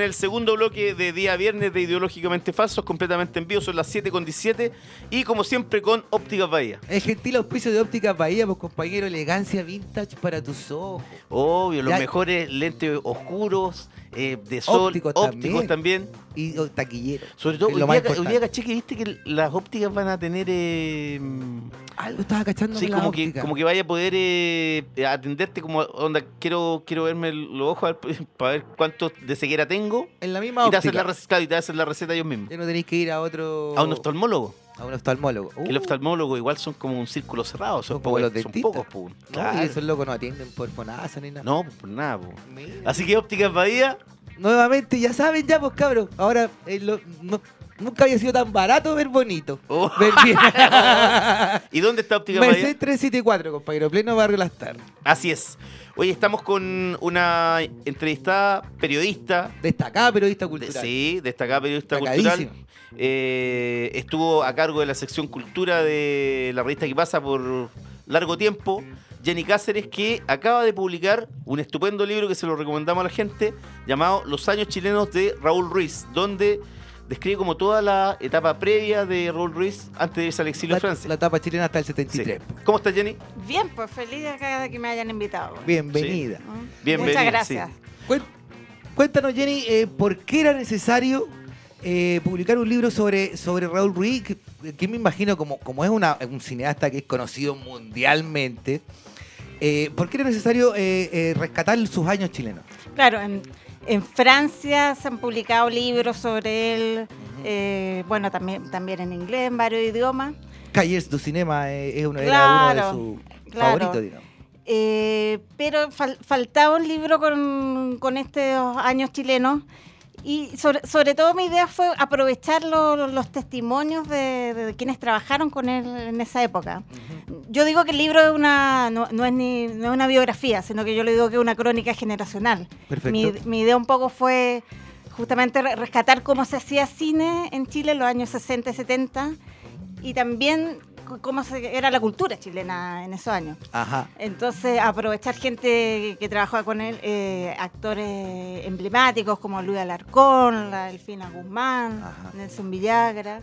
En el segundo bloque de día viernes de Ideológicamente Falsos, completamente en vivo, son las 7 con 17 y como siempre con Ópticas Bahía. El gentil auspicio de óptica Bahía, pues compañero, elegancia vintage para tus ojos. Obvio, los Ya- mejores lentes oscuros, eh, de sol, Ópticos ópticos, también. también. Y taquillero. Sobre todo, hoy día, hoy caché que viste que las ópticas van a tener... eh, Algo estaba cachando sí, como que, óptica. como que vaya a poder eh, atenderte como, onda, quiero, quiero verme los ojos para ver cuánto de ceguera tengo. En la misma Y te, hacen la óptica. receta, claro, y te hacen la receta ellos mismos. Ya no tenéis que ir a otro... A un oftalmólogo. A un oftalmólogo. Que el Uh, oftalmólogo igual son como un círculo cerrado. Son, Son como pocos- los son dentistas. pocos, po. no, y esos locos no atienden por FONASA ni nada. No, por nada, po. Así que ópticas Bahía, Nuevamente, ya saben ya, pues cabros. Ahora, eh, lo- no- Nunca había sido tan barato ver bonito. Oh. Ver bien. ¿Y dónde está Óptica? Merced 374, compañero. Pleno barrio Las Tardes. Así es. Oye, estamos con una entrevistada periodista. Destacada periodista de- cultural. sí, destacada periodista Destacadísima. cultural. Eh, estuvo a cargo de la sección cultura de la revista que pasa por largo tiempo. Jenny Cáceres, que acaba de publicar un estupendo libro que se lo recomendamos a la gente, llamado Los años chilenos de Raúl Ruiz, donde describe como toda la etapa previa de Raúl Ruiz antes de irse al exilio La, Francia. la etapa chilena hasta el Sí. 73. ¿Cómo estás, Jenny? Bien, pues feliz de acá de que me hayan invitado. Bienvenida. ¿Mm? Bienvenida, Muchas gracias. Cuéntanos, Jenny, eh, ¿por qué era necesario eh, publicar un libro sobre, sobre Raúl Ruiz? Que, me imagino, como, como es una- un cineasta que es conocido mundialmente, eh, ¿por qué era necesario eh, eh, rescatar sus años chilenos? Claro, en, en Francia se han publicado libros sobre él, eh, bueno, también, también en inglés, en varios idiomas. Calles du Cinema eh, es uno, era Claro, uno de sus claro. favoritos, digamos. Eh, pero fal- faltaba un libro con, con estos años chilenos y sobre, sobre todo mi idea fue aprovechar lo- los testimonios de, de quienes trabajaron con él en esa época. Yo digo que el libro es una, no, no es ni, no es una biografía, sino que yo le digo que es una crónica generacional. Perfecto. Mi, mi idea un poco fue justamente re- rescatar cómo se hacía cine en Chile en los años 60 y 70 y también cómo se- era la cultura chilena en esos años. Ajá. Entonces, aprovechar gente que trabajaba con él, eh, actores emblemáticos como Luis Alarcón, la Delfina Guzmán, Ajá. Nelson Villagra.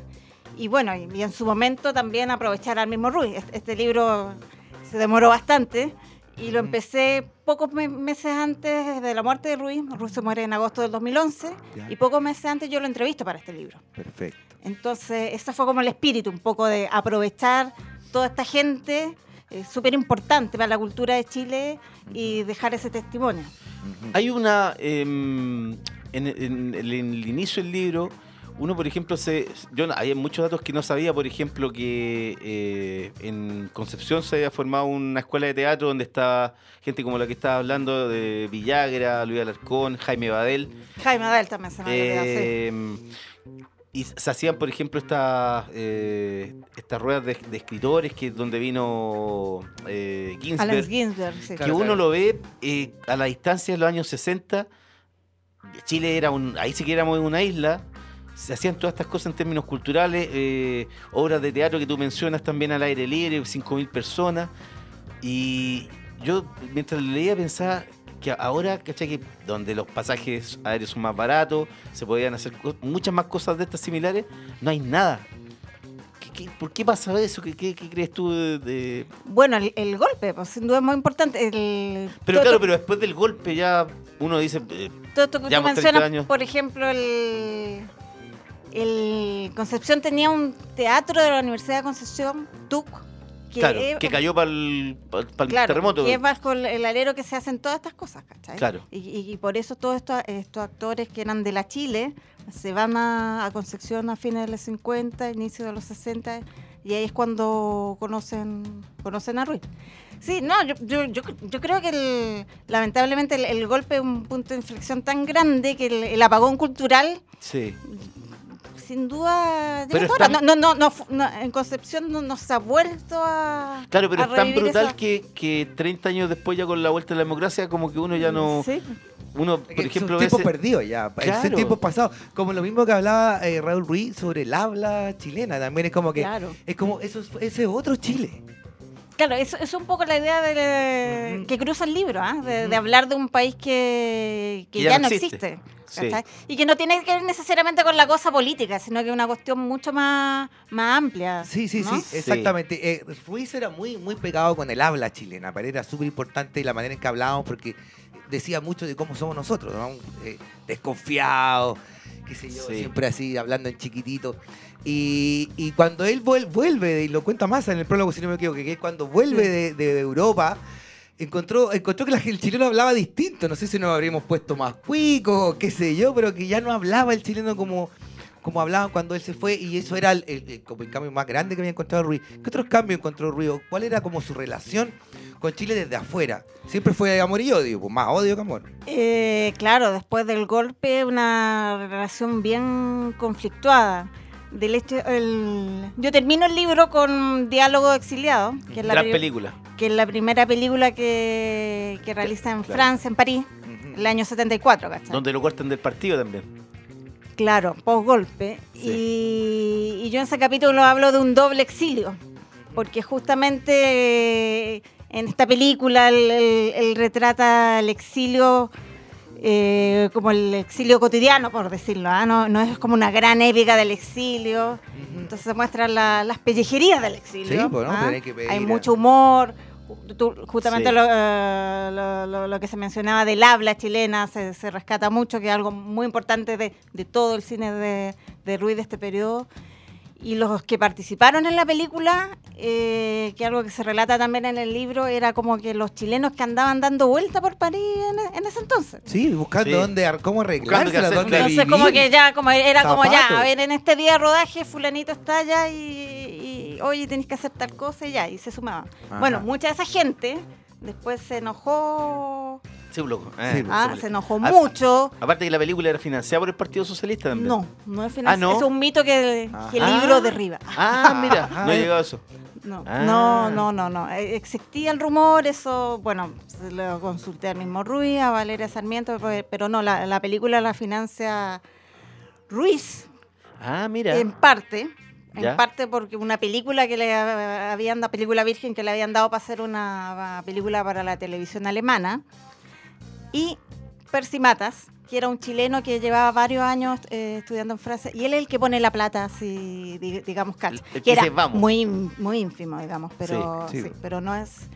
Y bueno, y, y en su momento también aprovechar al mismo Ruiz. Este, este libro se demoró bastante y lo empecé pocos me- meses antes de la muerte de Ruiz. Ruiz se muere en agosto del 2011 Ya. y pocos meses antes yo lo entrevisto para este libro. Perfecto. Entonces, eso fue como el espíritu, un poco de aprovechar toda esta gente eh, súper importante para la cultura de Chile y dejar ese testimonio. Hay una. em, en, en- en el inicio del libro, uno, por ejemplo, se. Yo, hay muchos datos que no sabía, por ejemplo, que eh, en Concepción se había formado una escuela de teatro donde estaba gente como la que estaba hablando de Villagra, Luis Alarcón, Jaime Badel. Jaime Adel también se me olvidó, sí. Y se hacían, por ejemplo, estas eh, estas ruedas de, de escritores que donde vino eh, Ginsberg Ginsberg, sí. que uno lo ve eh, a la distancia de los años 60. Chile era un. Ahí sí que éramos una isla. Se hacían todas estas cosas en términos culturales, eh, obras de teatro que tú mencionas también al aire libre, 5.000 personas. Y yo, mientras leía, pensaba que ahora, ¿cachai? Que donde los pasajes aéreos son más baratos, se podían hacer muchas más cosas de estas similares, no hay nada. ¿Qué- qué- por qué pasa eso? ¿Qué, qué- crees tú de- de, Bueno, el, el golpe, pues sin duda es muy importante. El, Pero todo- claro, pero después del golpe ya uno dice, eh, todo esto que tú llevamos 30 mencionas, por ejemplo, el, el Concepción tenía un teatro de la Universidad de Concepción, TUC, que, claro, es- que cayó para el, claro, terremoto. que es bajo el, el alero que se hacen todas estas cosas, ¿cachai? Claro. Y, y- y por eso todos estos, estos actores que eran de la Chile se van a, a Concepción a fines de los 50, inicio de los 60, y ahí es cuando conocen, conocen a Ruiz. Sí, no, yo, yo, yo, yo creo que el- lamentablemente el, el golpe es un punto de inflexión tan grande que el apagón cultural Sí. Sin duda Pero está- no, no, no, no en Concepción no, no se ha vuelto a Claro, pero a es tan brutal esa- que, que 30 años después, ya con la vuelta de la democracia, como que uno ya no. Sí. Uno, Es por ejemplo, tiempos ese- perdidos ya, ese Claro. tiempos pasados. Como lo mismo que hablaba eh, Raúl Ruiz sobre el habla chilena, también es como que Claro. es como eso es- ese es otro Chile. Claro, eso es un poco la idea de, que cruza el libro, ¿ah? de, de hablar de un país que, ya ya, no existe. Sí. Y que no tiene que ver necesariamente con la cosa política, sino que es una cuestión mucho más, más amplia. Sí, sí, ¿no? sí, exactamente. Eh, Ruiz era muy, muy pegado con el habla chilena, él era súper importante la manera en que hablábamos porque decía mucho de cómo somos nosotros, ¿no? Eh, desconfiados, qué sé yo, Sí. siempre así, hablando en chiquitito. Y, y cuando él vuel- vuelve, y lo cuenta más en el prólogo, si no me equivoco, que es cuando vuelve de, de Europa, encontró, encontró que la- el chileno hablaba distinto. No sé si nos habríamos puesto más cuicos, qué sé yo, pero que ya no hablaba el chileno como, como hablaban cuando él se fue. Y eso era el, el- el- como el cambio más grande que había encontrado Ruiz. ¿Qué otros cambios encontró Ruiz? ¿O ¿Cuál era como su relación con Chile desde afuera? Siempre fue amor y odio, pues más odio que amor. Eh, claro, después del golpe, una relación bien conflictuada. del hecho, el- yo termino el libro con Diálogo exiliado, que es la, Gran película. que es la primera película que, que realiza en Claro. Francia, en París, el año 74, ¿cachai? Donde lo cortan del partido también. Claro, post golpe. Y, y yo en ese capítulo hablo de un doble exilio, porque justamente eh, en esta película él, él- él retrata el exilio eh, como el exilio cotidiano, por decirlo, ¿ah? no, no es como una gran épica del exilio. Entonces se muestran la- las pellejerías del exilio. Sí, pues, ¿no? ¿ah? Que pedir Hay mucho humor. Tú- justamente Sí. lo, eh, lo- lo- lo que se mencionaba del habla chilena se, se rescata mucho, que es algo muy importante de, de todo el cine de, de Ruiz de este periodo. Y los que participaron en la película, eh, que algo que se relata también en el libro, era como que los chilenos que andaban dando vuelta por París en, en ese entonces. Sí, buscando Sí. dónde, ar- cómo arreglarse, Entonces vivir. como que ya, como era como ya, a ver, en este día de rodaje fulanito está allá y, y, oye, tenés que hacer tal cosa y ya, y se sumaba. Ajá. Bueno, mucha de esa gente después se enojó, Sí, un loco. Sí, Eh, ah, sí, se enojó Ah, mucho. Aparte que la película era financiada por el Partido Socialista también. No, no es financiero, Ah, ¿no? es un mito que, que el Ah. libro derriba. Ah, mira, no he llegado a eso. No, Ah. no, no, no, no. Eh, Existía el rumor, eso, bueno, lo consulté al mismo Ruiz, a Valeria Sarmiento, pero- pero no, la, la película la financia Ruiz, Ah, mira. en parte. Ya. En parte porque una película que le ha- habían dado, película virgen que le habían dado para hacer una película para la televisión alemana. Y Percy Matas, que era un chileno que llevaba varios años eh, estudiando en Francia. Y él es el que pone la plata, así, di- digamos, que que era muy, muy ínfimo, digamos, pero, Sí, sí. sí, pero no es...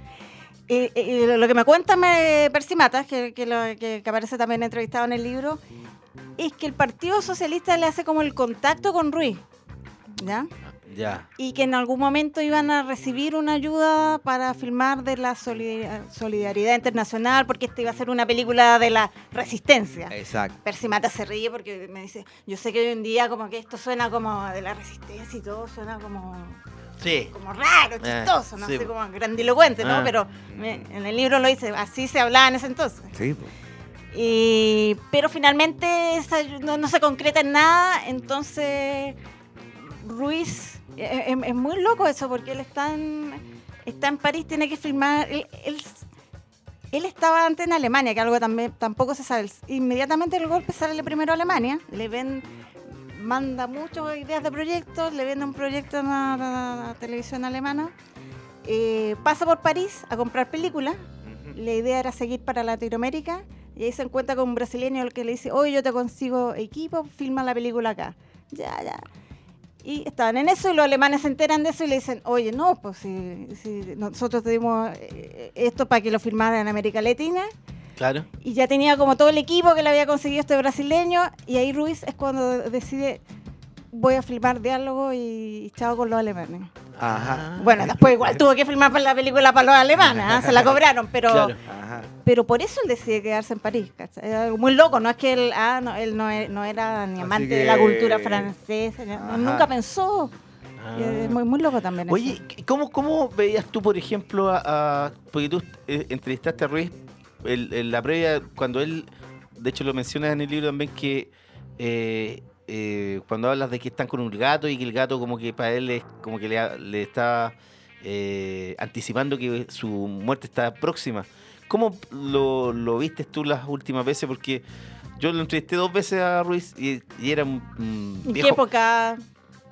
Eh, eh, lo que me cuenta me, Percy Matas, que, que, lo- que- que aparece también entrevistado en el libro, es que el Partido Socialista le hace como el contacto con Ruiz, ¿ya? Ya. Y que en algún momento iban a recibir una ayuda para filmar de la solidar- solidaridad internacional, porque esta iba a ser una película de la resistencia. Exacto. Percy Mata se ríe porque me dice, yo sé que hoy en día como que esto suena como de la resistencia y todo suena como, Sí. como raro, Eh, chistoso, no sí, sé, como grandilocuente, ¿no? Ah. Pero me- en el libro lo dice, así se hablaba en ese entonces. Sí, pues. Y, pero finalmente esa no, no se concreta en nada, entonces Ruiz, eh, eh, es, muy loco eso, porque él está en, está en París, tiene que filmar, él, él, él estaba antes en Alemania, que algo también tampoco se sabe. Inmediatamente el golpe sale primero a Alemania, le ven, manda muchas ideas de proyectos, le vende un proyecto a la, la- la televisión alemana, eh, pasa por París a comprar películas, la idea era seguir para Latinoamérica y ahí se encuentra con un brasileño el que le dice, oye, yo te consigo equipo, filma la película acá. Ya, ya. Y estaban en eso y los alemanes se enteran de eso y le dicen, oye, no, pues si, si nosotros te dimos eh, esto para que lo filmara en América Latina. Claro. Y ya tenía como todo el equipo que le había conseguido este brasileño y ahí Ruiz es cuando decide, voy a filmar diálogo y chao con los alemanes. Ajá. Bueno, después igual tuvo que filmar para la película para los alemanes, ¿ah? se la cobraron, pero... Claro. Pero por eso él decide quedarse en París. ¿cachai? Era algo muy loco, no es que él, ah, no, él no, no era ni amante que- de la cultura francesa, Ajá. nunca pensó. Y es muy, muy loco también. eso. Ah. Oye, ¿cómo, ¿cómo veías tú, por ejemplo, a, a- porque tú eh, entrevistaste a Ruiz el- en la previa, cuando él, de hecho lo mencionas en el libro también, que eh, eh, cuando hablas de que están con un gato y que el gato como que para él es como que le, le está eh, anticipando que su muerte está próxima. ¿Cómo lo, lo viste tú las últimas veces? Porque yo lo entrevisté dos veces a Ruiz y, y era un, un ¿En viejo... qué época?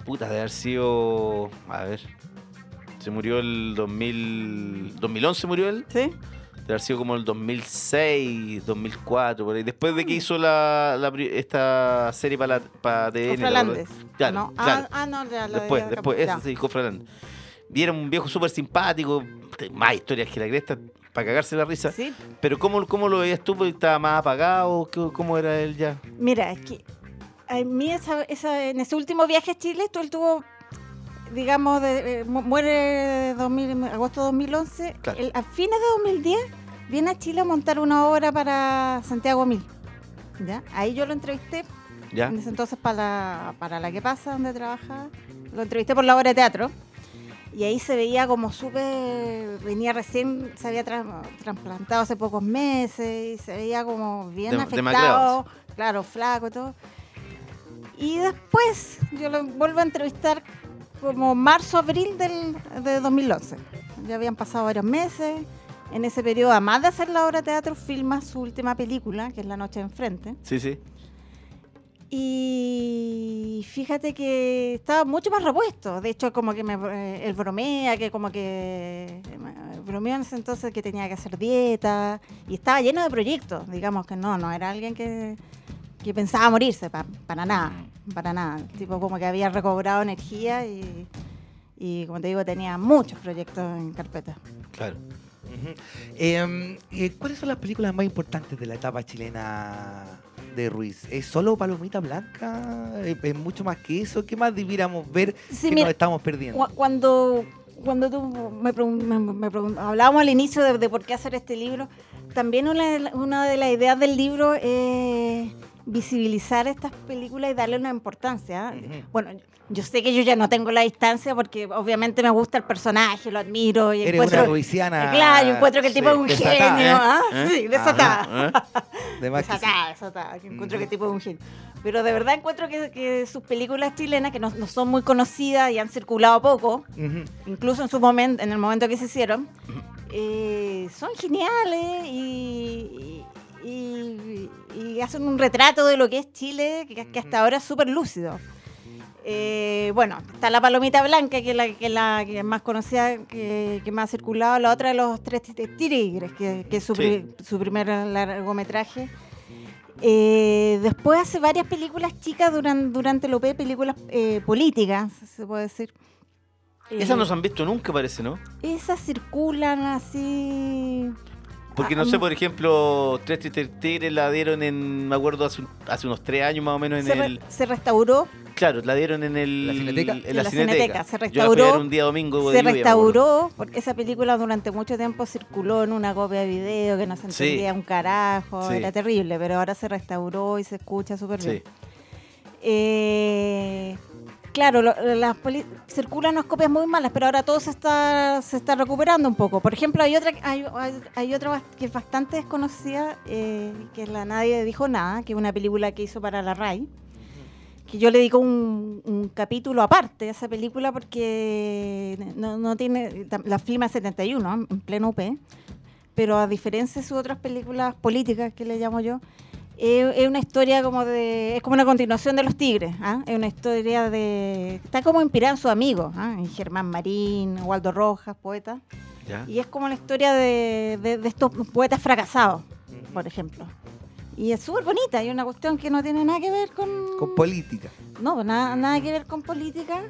Puta, de haber sido. A ver. Se murió el 2000. 2011 murió él. ¿Sí? De haber sido como el 2006, 2004, por ahí. Después de que hizo la, esta serie para, para TN. ¿te Landes. acordás? Claro, ¿no? claro. Ah, ah, no, ya la después, ya- después, eso sí, Cofre Landes. Y era un viejo súper simpático. Más historias que la cresta, para cagarse la risa. Sí. Pero ¿cómo, ¿cómo lo veías tú? Porque ¿Estaba más apagado? ¿Qué- ¿Cómo era él ya? Mira, es que a mí esa, esa- en ese último viaje a Chile, tú, él tuvo, digamos, de, eh, muere 2000, agosto de 2011. Claro. A fines de 2010 viene a Chile a montar una obra para Santiago Mil. ¿Ya? Ahí yo lo entrevisté, ¿Ya? en ese entonces para la, para la que pasa, donde trabaja. Lo entrevisté por la obra de teatro. Y ahí se veía como súper, venía recién, se había tra- trasplantado hace pocos meses y se veía como bien afectado, claro, flaco y todo. Y después yo lo vuelvo a entrevistar como marzo-abril del, de 2011. Ya habían pasado varios meses. En ese periodo, además de hacer la obra de teatro, filma su última película, que es La Noche Enfrente. Sí, sí. Y fíjate que estaba mucho más repuesto. De hecho, como que me, eh, él bromea, que como que eh, bromeó en ese entonces que tenía que hacer dieta. Y estaba lleno de proyectos, digamos que no, no era alguien que, que pensaba morirse, pa- para nada, para nada. Tipo como que había recobrado energía y, y como te digo, tenía muchos proyectos en carpeta. Claro. Eh, eh, ¿Cuáles son las películas más importantes de la etapa chilena de Ruiz? ¿Es solo Palomita Blanca? ¿Es, mucho más que eso? ¿Qué más debiéramos ver Sí, que mira, nos estamos perdiendo? Cu- Cuando, cuando tú me, me- hablábamos al inicio de, de por qué hacer este libro, también una una de las ideas del libro es visibilizar estas películas y darle una importancia. ¿ah? Bueno, yo sé que yo ya no tengo la distancia porque obviamente me gusta el personaje, lo admiro y Eres encuentro... una ruisiana. Claro, yo encuentro que el tipo sí, es un genio. ¿eh? ¿ah? ¿Eh? Sí, desatada. ¿eh? De sí. Desatada, Encuentro que el tipo es un genio. Pero de verdad encuentro que, que sus películas chilenas, que no, no son muy conocidas y han circulado poco, incluso en su momento, en el momento que se hicieron, eh, son geniales y, y- y hacen un retrato de lo que es Chile, que, que hasta ahora es súper lúcido. Eh, bueno, está la palomita blanca, que es la que, es la que es más conocida, que, que más ha circulado. La otra de los tres Tigres, que, que es su, Sí. pri- su primer largometraje. Eh, después hace varias películas chicas durante, durante el OP, películas eh, políticas, se puede decir. Esas no se han visto nunca, parece, ¿no? esas circulan así. Porque Ah, no sé, mm. por ejemplo, Tres Tigres la dieron en, me acuerdo, hace, un- hace unos tres años más o menos en se, re- el... se restauró, Claro, la dieron en el... ¿La Cineteca? En la, En la Cineteca. Cineteca, se Yo la fui a restauró, ver un día domingo de se lluvia, restauró, porque esa película durante mucho tiempo circuló en una copia de video que no se Sí. entendía un carajo, Sí. era terrible, pero ahora se restauró y se escucha súper bien. Sí. Eh, claro, circulan unas copias muy malas, pero ahora todo se está, se está recuperando un poco. Por ejemplo, hay otra, hay, hay- otra que es bastante desconocida, eh, que es la Nadie dijo nada, que es una película que hizo para la RAI. Que yo le dedico un, un capítulo aparte a esa película porque no, tiene. La filma en 71, en pleno UP, pero a diferencia de sus otras películas políticas, que le llamo yo, es, es una historia como de. Es como una continuación de Los Tigres. ¿ah? Es una historia de. Está como inspirada en sus amigos, ¿ah? en Germán Marín, Waldo Rojas, poeta. Ya. Y es como la historia de, de- de estos poetas fracasados, por ejemplo. Y es súper bonita, y una cuestión que no tiene nada que ver con. Con política. No, nada, nada que ver con política.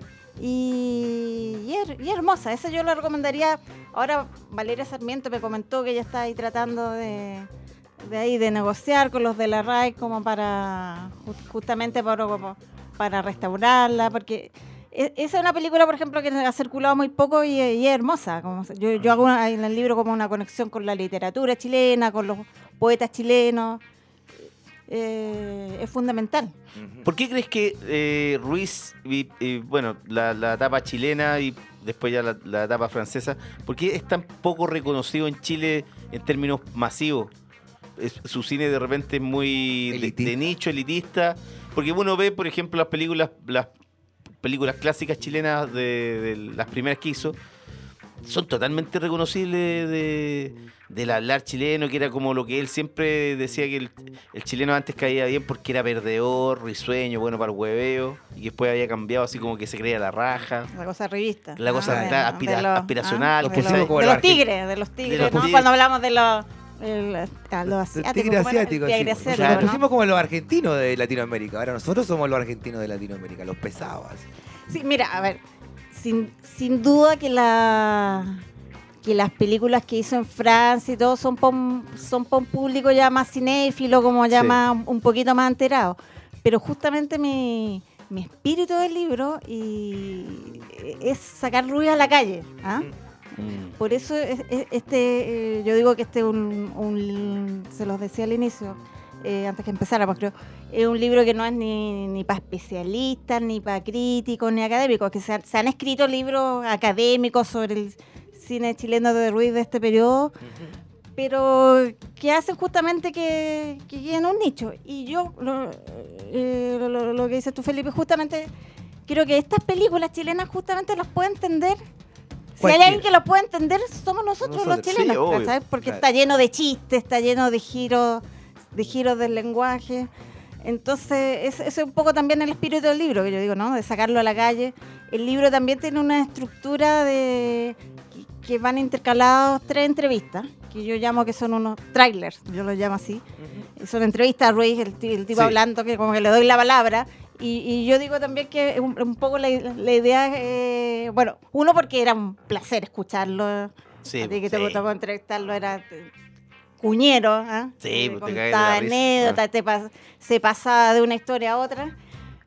Y, y es, y es hermosa, esa yo la recomendaría. Ahora Valeria Sarmiento me comentó que ella está ahí tratando de, de ahí de negociar con los de la RAI como para ju- justamente para, para restaurarla, porque e- esa es una película, por ejemplo, que ha circulado muy poco y, y es hermosa. Como yo, yo hago una- en el libro como una conexión con la literatura chilena, con los poetas chilenos. Eh, es fundamental. ¿Por qué crees que eh, Ruiz, y, y, bueno, la, la etapa chilena y después ya la, la etapa francesa, ¿por qué es tan poco reconocido en Chile en términos masivos? Es- su cine de repente es muy de- nicho, elitista, porque uno ve, por ejemplo, las películas, las películas clásicas chilenas de, de las primeras que hizo, son totalmente reconocibles de, del hablar chileno, que era como lo que él siempre decía que el, el chileno antes caía bien porque era perdedor, risueño, bueno para el hueveo, y después había cambiado así como que se creía la raja. La cosa revista. La cosa de- claro, aspira- de los- aspiracional, de, los, Como de los tigres, de los tigres, los ¿no? tigres. Cuando hablamos de los, el- tigre asiático. El tigre asiático, nos ¿no? pusimos como los argentinos de Latinoamérica. Ahora nosotros somos los argentinos de Latinoamérica, los pesados. así. Sí, mira, a ver, sin, sin duda que la que las películas que hizo en Francia y todo son un, son público ya más cinéfilo, como ya Sí. más, un poquito más enterado. Pero justamente mi, mi espíritu del libro y es sacar ruido a la calle. ¿ah? Mm. Por eso es- es- este, eh, yo digo que este es un, un- se los decía al inicio, eh, antes que empezáramos creo, es un libro que no es ni, ni para especialistas, ni para críticos, ni académicos, que se han, se han escrito libros académicos sobre el cine chileno de Ruiz de este periodo, pero que hacen justamente que, que un nicho. Y yo, lo, eh, lo- lo- lo que dices tú, Felipe, justamente creo que estas películas chilenas justamente las puede entender. Si hay alguien que las puede entender, somos nosotros, Nosotros, los chilenos, ¿cachai? Porque claro. está lleno de chistes, está lleno de giros, de giros del lenguaje. Entonces, ese es un poco también el espíritu del libro, que yo digo, ¿no? De sacarlo a la calle. El libro también tiene una estructura de que- van intercalados tres entrevistas, que yo llamo que son unos trailers, yo los llamo así. Son entrevistas a Ruiz, el, el tipo Sí. hablando, que como que le doy la palabra. Y, y yo digo también que un, un poco la, la idea, eh, bueno, uno porque era un placer escucharlo. Sí, a ti que te sí. tocó entrevistarlo, era eh, cuñero, ¿ah? Sí, Eh, pues, te contaba anécdotas, te pas- se pasaba de una historia a otra.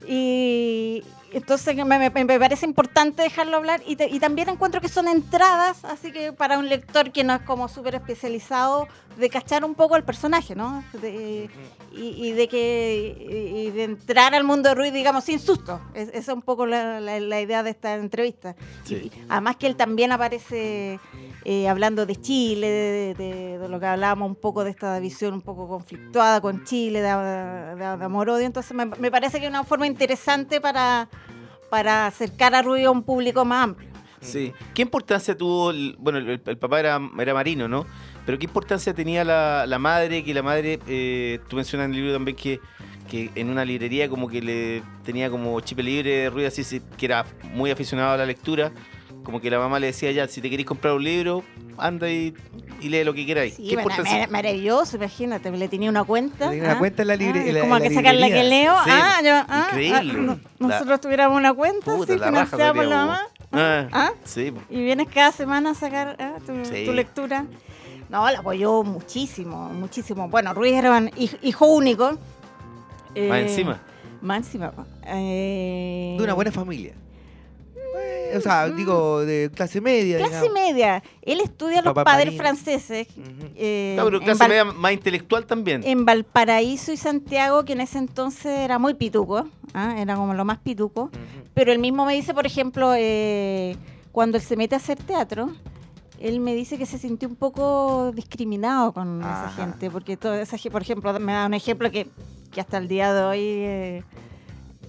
Y entonces me, me- me parece importante dejarlo hablar y, te- y también encuentro que son entradas, así que para un lector que no es como súper especializado, de cachar un poco al personaje, ¿no? De- y, y de que y de entrar al mundo de Ruiz, digamos, sin susto. Es- esa es un poco la, la- la idea de esta entrevista. Sí. Y- además que él también aparece eh, hablando de Chile, de, de- de lo que hablábamos un poco de esta visión un poco conflictuada con Chile, de, amor-odio. Entonces me, me parece que es una forma interesante para, para acercar a Ruiz a un público más amplio. Sí. ¿Qué importancia tuvo? el- bueno, el, papá era, era marino, ¿no? Pero ¿qué importancia tenía la, la madre? Que la madre, eh, tú mencionas en el libro también que, que en una librería como que le tenía como chip libre de ruido, así sí, que era muy aficionado a la lectura. Como que la mamá le decía ya, si te queréis comprar un libro, anda y, y lee lo que queráis. Sí, ¿Qué bueno, mar- maravilloso, imagínate, le tenía una cuenta. Le tenía una ¿ah? cuenta en la libre- Ah, como en la que sacar la que librería. leo. Sí, ah, yo, ah, increíble. ah, La- nosotros tuviéramos una cuenta, Puta, sí, la financiada por la mamá. Ah, ¿Ah? Sí. Y vienes cada semana a sacar ah, tu, Sí. tu lectura. No, la apoyó muchísimo, muchísimo. Bueno, Ruiz era hijo único. Más Eh, encima. Más encima. eh, De una buena familia. Eh, o sea, digo, de clase media. Clase digamos. media. Él estudia a los Papá padres marino. franceses. Eh, Claro, pero clase Val- media más intelectual también. en Valparaíso y Santiago, que en ese entonces era muy pituco, ¿ah? era como lo más pituco. Pero él mismo me dice, por ejemplo, eh, cuando él se mete a hacer teatro, él me dice que se sintió un poco discriminado con esa gente, porque toda esa gente, por ejemplo, me da un ejemplo que, que hasta el día de hoy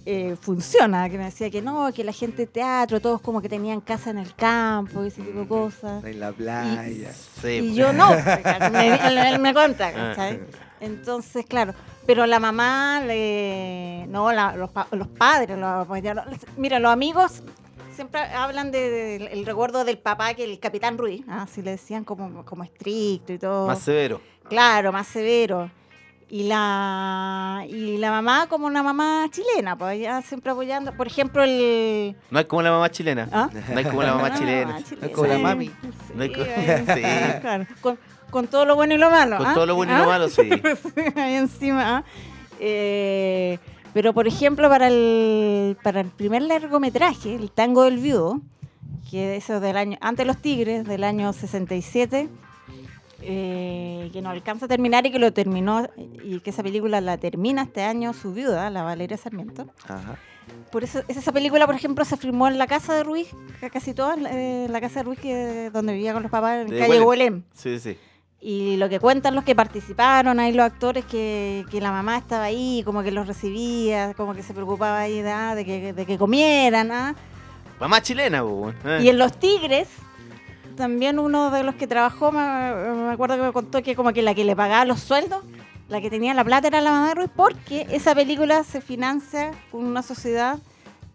eh, funciona, que me decía que no, que la gente de teatro, todos como que tenían casa en el campo y ese tipo de cosas. En la playa. Sí, Y pues. yo no, me, me cuenta, Ah. ¿cachai? Entonces, claro, pero la mamá, le, no, la- los, pa- los padres lo apoyaron. Mira, los amigos siempre hablan del de, el recuerdo del papá, que el capitán Ruiz, ¿ah? así le decían como, como estricto y todo. Más severo. Claro, más severo. Y la, y la mamá como una mamá chilena, pues ella siempre apoyando. Por ejemplo, el... No es como la mamá chilena. ¿Ah? No es como la mamá Ah, chilena. No es como la Sí, mami. No hay co- Sí. claro, con, con todo lo bueno y lo malo. Con ¿ah? todo lo bueno y ¿Ah? lo malo, sí. Ahí encima. ¿ah? Eh, pero, por ejemplo, para el, para el primer largometraje, El Tango del Viudo, que es eso del año, antes de los Tigres, del año 67, eh, que no alcanza a terminar y que lo terminó, y que esa película la termina este año su viuda, la Valeria Sarmiento. Ajá. Por eso esa película, por ejemplo, se filmó en la casa de Ruiz, casi toda eh, la casa de Ruiz, que, donde vivía con los papás, en De calle. Huelén. Sí, sí. Y lo que cuentan los que participaron, ahí los actores, que, que la mamá estaba ahí, como que los recibía, como que se preocupaba ahí de, ah, de, que, de que comieran. ah. Mamá chilena. Eh. Y en Los Tigres, también uno de los que trabajó, me, me acuerdo que me contó que como que la que le pagaba los sueldos, la que tenía la plata era la mamá de Ruiz, porque esa película se financia con una sociedad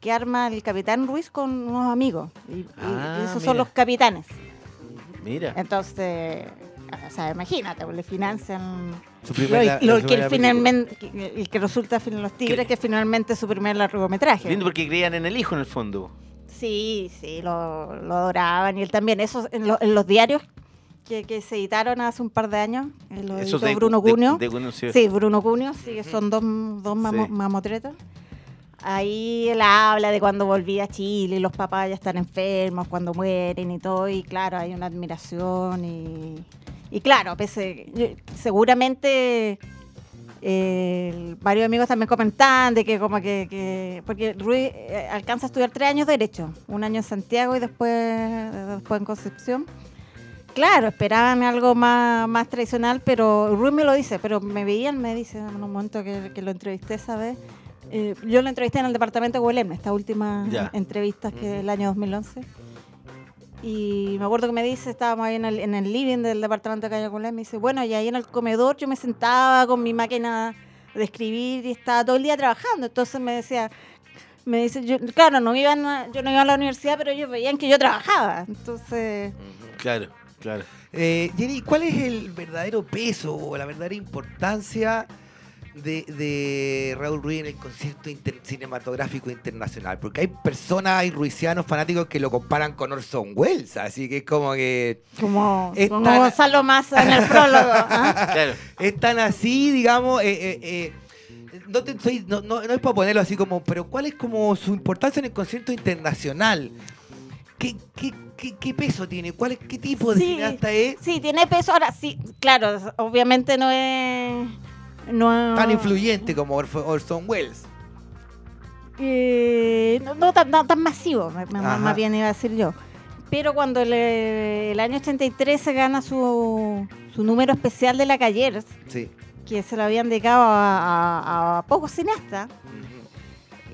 que arma el capitán Ruiz con unos amigos. Y, y Ah, esos mira. son los capitanes. Mira. Entonces, o sea, imagínate, le financian Su lo, primera- lo su que finalmente, el que resulta fin los tigres, que finalmente es su primer largometraje. Lindo porque creían en el hijo en el fondo. Sí, sí, lo, lo adoraban y él también. Eso en, lo- en los diarios que, que se editaron hace un par de años, lo Eso editó de Bruno Cunio. de Cunio, sí. Sí, Bruno Cunio, sí, que son dos, dos mamo- Sí. mamotretos. Ahí él habla de cuando volvía a Chile y los papás ya están enfermos, cuando mueren y todo, y claro, hay una admiración y, y claro, pese, seguramente eh, varios amigos también comentan de que como que, que- porque Ruiz eh, alcanza a estudiar tres años de Derecho, un año en Santiago y después, después en Concepción. claro, esperaban algo más, más tradicional, pero Ruiz me lo dice, pero me veían, me dice en un momento que, que lo entrevisté esa vez. eh, yo lo entrevisté en el departamento de Huelem, esta última entrevista que es el año 2011. Y me acuerdo que me dice, estábamos ahí en el, en el living del departamento de Calle Huelem, me dice, bueno, y ahí en el comedor yo me sentaba con mi máquina de escribir y estaba todo el día trabajando. Entonces me decía, me dice, yo, claro, no iban a- yo no iba a la universidad, pero ellos veían que yo trabajaba. Entonces, Claro, claro. Eh, Jenny, ¿cuál es el verdadero peso o la verdadera importancia de, de Raúl Ruiz en el concierto inter- cinematográfico internacional? Porque hay personas, hay ruisianos fanáticos que lo comparan con Orson Welles, así que es como que como, como tan- Gonzalo Massa en el prólogo. ¿ah? Claro. es tan así, digamos, eh, eh, eh, no, te estoy- no, no- no es para ponerlo así como, pero ¿cuál es como su importancia en el concierto internacional? ¿Qué, qué, qué- qué peso tiene? ¿Cuál es, ¿Qué tipo de Sí. cineasta es? Sí, tiene peso. Ahora sí, claro, obviamente no es. No, Tan influyente como Orson Welles. eh, no, no tan, no tan masivo, Ajá. más bien iba a decir yo. Pero cuando le- el año 83 se gana su, su número especial de la Callers, Sí. que se lo habían dedicado a, a- a pocos cineastas,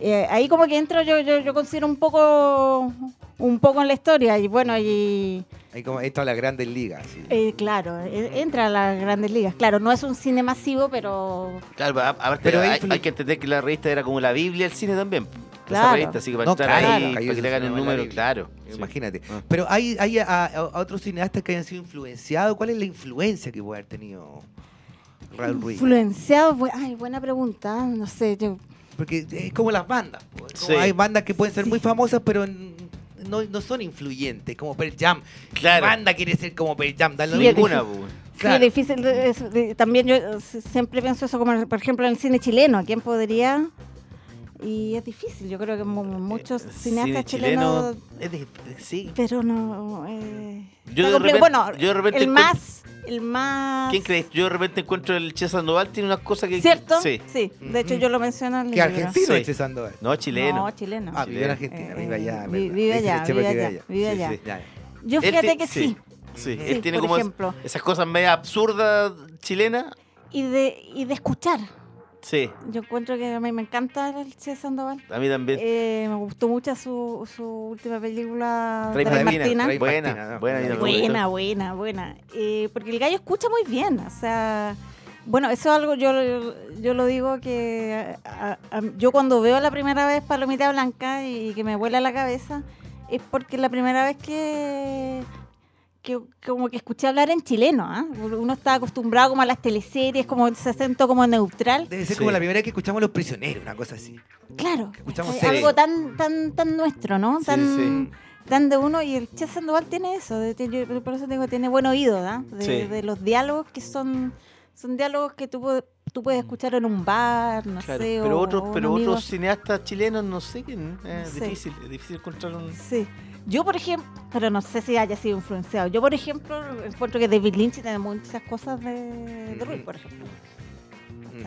eh, ahí como que entro yo, yo, yo considero un poco un poco en la historia y bueno y Ahí como entra a las grandes ligas. sí. eh, claro eh, entra a las grandes ligas claro no es un cine masivo pero Claro, a- Pero hay, que entender que la revista era como la Biblia del cine también. Claro. Esa revista, así que para No, estar claro, ahí, cayó para que le hagan el en número, claro. sí. Imagínate. Ah. Pero hay, hay a, a- a otros cineastas que hayan sido influenciados. ¿Cuál es la influencia que puede haber tenido Raúl Ruiz? influenciado bu- ay buena pregunta no sé yo Porque es como las bandas. como Sí. Hay bandas que pueden ser muy famosas, pero n- no, no son influyentes, como Pearl Jam. Claro. ¿Qué banda quiere ser como Pearl Jam? Dale Sí. Ninguna, pues. Claro. sí es difícil es- de- también yo eh, siempre pienso eso como por ejemplo en el cine chileno quién podría y es difícil yo creo que mu- muchos Eh, cineastas cine chilenos chileno, es de- sí. pero no eh, Yo de repente- bueno yo de repente el más el más ¿Quién crees? Yo de repente encuentro el Che Sandoval tiene unas cosas que... ¿Cierto? Sí. De hecho, yo lo menciono en el ¿Qué libro. argentino Sí. es Che Sandoval? No, chileno. No, chileno. Ah, vive en. Argentina, Eh, vive allá. vive allá, vive que allá, vive Sí, allá. sí. Yo fíjate que sí. Sí, Sí, él tiene por como esas cosas medio absurdas chilenas. Y de, y de escuchar. Sí, Yo encuentro que a mí me encanta el Che Sandoval. a mí también. Eh, me gustó mucho su, su última película, Trae Trae Martina, Martina. Trae buena, Martina, ¿no? buena, me Buena, buena, buena. Eh, porque el gallo escucha muy bien. O sea, bueno, eso es algo, yo, yo lo digo que a- a- yo cuando veo la primera vez Palomita Blanca y que me vuela la cabeza, es porque la primera vez que, que como que escuché hablar en chileno. ¿ah? Uno está acostumbrado como a las teleseries, como ese acento como neutral. Debe ser Sí. como la primera vez que escuchamos Los Prisioneros, una cosa así. Claro, escuchamos eh, algo tan tan tan nuestro, ¿no? Sí, tan, sí. tan de uno y el Che Sandoval tiene eso, de- yo por eso digo, tiene buen oído, ¿da? De, Sí. de los diálogos que son son diálogos que tú, tú puedes escuchar en un bar, no Claro, sé, pero o- otros, pero amigo. otros cineastas chilenos no sé quién. Es Sí. difícil, es difícil encontrar un. Sí. Yo, por ejemplo, pero no sé si haya sido influenciado. Yo, por ejemplo, encuentro que David Lynch tiene muchas cosas de, de Ruiz, por ejemplo.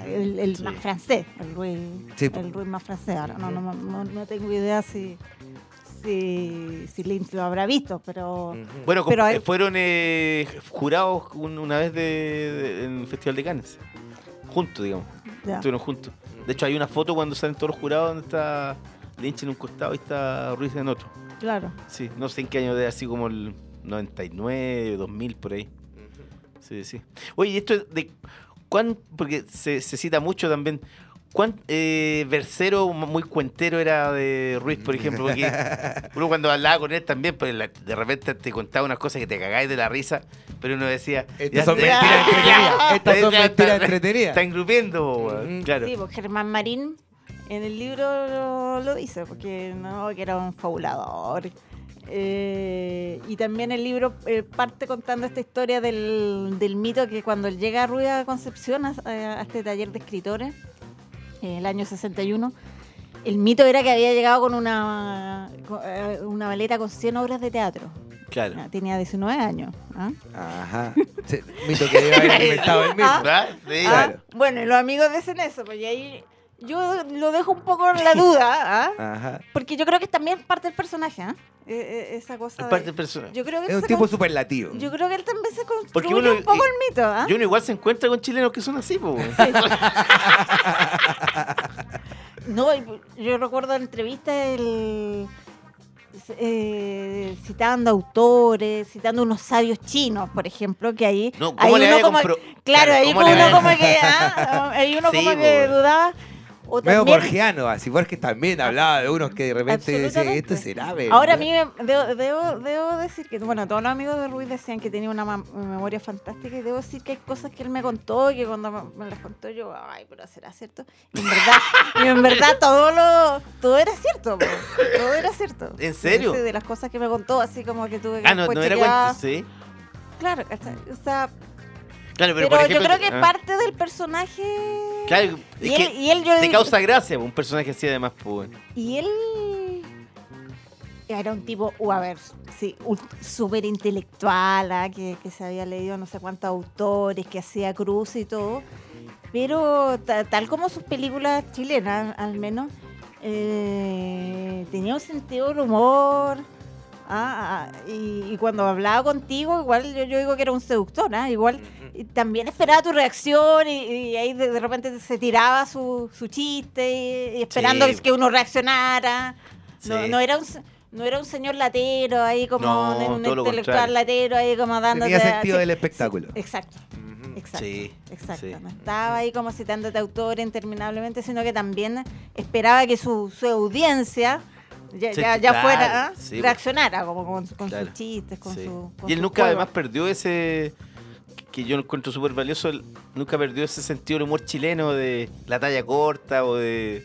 El, el Sí. más francés, el Ruiz, Sí. el Ruiz más francés. Ahora no, no, no, no tengo idea si, si, si Lynch lo habrá visto, pero... Bueno, Pero comp- hay- eh, fueron eh, jurados un- una vez de, de- en el Festival de Cannes. Juntos, digamos. ya. Estuvieron juntos. De hecho, hay una foto cuando salen todos los jurados donde está Lynch en un costado y está Ruiz en otro. Claro. Sí, no sé en qué año de así como el 99, 2000, por ahí. Sí, sí. Oye, y esto es de. ¿Cuán, porque se, se cita mucho también. ¿Cuán eh, versero, muy cuentero era de Ruiz, por ejemplo? Porque uno cuando hablaba con él también, pues la- de repente te contaba unas cosas que te cagáis de la risa, pero uno decía. Estas son mentiras entretenidas. Estas son mentiras entretenidas. Está engrupiendo, weón. Mm. claro. Sí, porque Germán Marín en el libro lo, lo dice, porque no, que era un fabulador. Eh, y también el libro eh, parte contando esta historia del, del mito que cuando él llega a Ruida Concepción, a, a este taller de escritores, en el año 61, el mito era que había llegado con una, con, eh, una maleta con 100 obras de teatro. Claro. Ah, Tenía 19 años. ¿ah? Ajá. Sí, mito que haber inventado el mismo. Ah. ¿Verdad? Sí. Ah, Claro. bueno, y los amigos dicen eso, pues y ahí yo lo dejo un poco en la duda, ¿ah? Ajá. porque yo creo que es también parte del personaje, ¿ah? Eh, eh, esa cosa. Es parte del personaje. Yo creo que Es un tipo superlativo. Yo creo que él también se construye Porque uno- un poco y- el mito, ¿ah? Y uno igual se encuentra con chilenos que son así, po. weón. No, y yo recuerdo en entrevistas el eh, citando autores, citando unos sabios chinos, por ejemplo, que ahí, No, ¿cómo ahí le uno vaya a como, compro- claro, Claro, ahí ¿cómo como le uno como que, ah, ahí uno Sí, como que dudaba. O Medio también- borgiano, así Borges también hablaba de unos que de repente decía, Absolutamente. esto será verdad?". Ahora a mí me- debo, debo, debo decir que, bueno, todos los amigos de Ruiz decían que tenía una memoria fantástica y debo decir que hay cosas que él me contó y que cuando me, me las contó yo, ay, pero será cierto. Y en verdad, y en verdad todo lo, todo era cierto, po. todo era cierto. ¿En serio? Sí, de las cosas que me contó, así como que tuve que Ah, no, no era cuento, sí. Claro, o sea, Claro, pero, pero, por yo creo que ah, parte del personaje... Claro, es y, él, que y él, yo te digo- causa gracia po, un personaje así además, pues. Y él era un tipo, uh, a ver, sí, súper intelectual, ah, que, que se había leído no sé cuántos autores, que hacía cruz y todo. Pero ta- tal como sus películas chilenas, al menos, eh, tenía un sentido del humor. ah, ah, y, y cuando hablaba contigo, igual yo, yo digo que era un seductor, ah, igual y también esperaba tu reacción y, y ahí de, de repente se tiraba su, su chiste y, y esperando Sí. que uno reaccionara. No, Sí. no era un no era un señor latero ahí como No, un, intelectual latero ahí como dándote Tenía sentido del espectáculo. sí, exacto, exacto. Sí, Exacto, sí. no estaba ahí como citándote autor interminablemente, sino que también esperaba que su, su audiencia ya, Sí, ya, ya claro, fuera, ¿ah? sí, pues. reaccionara como con, con Claro, sus chistes, con Sí. su con y él nunca juego. además perdió ese que yo encuentro súper valioso, él nunca perdió ese sentido del humor chileno de la talla corta o de,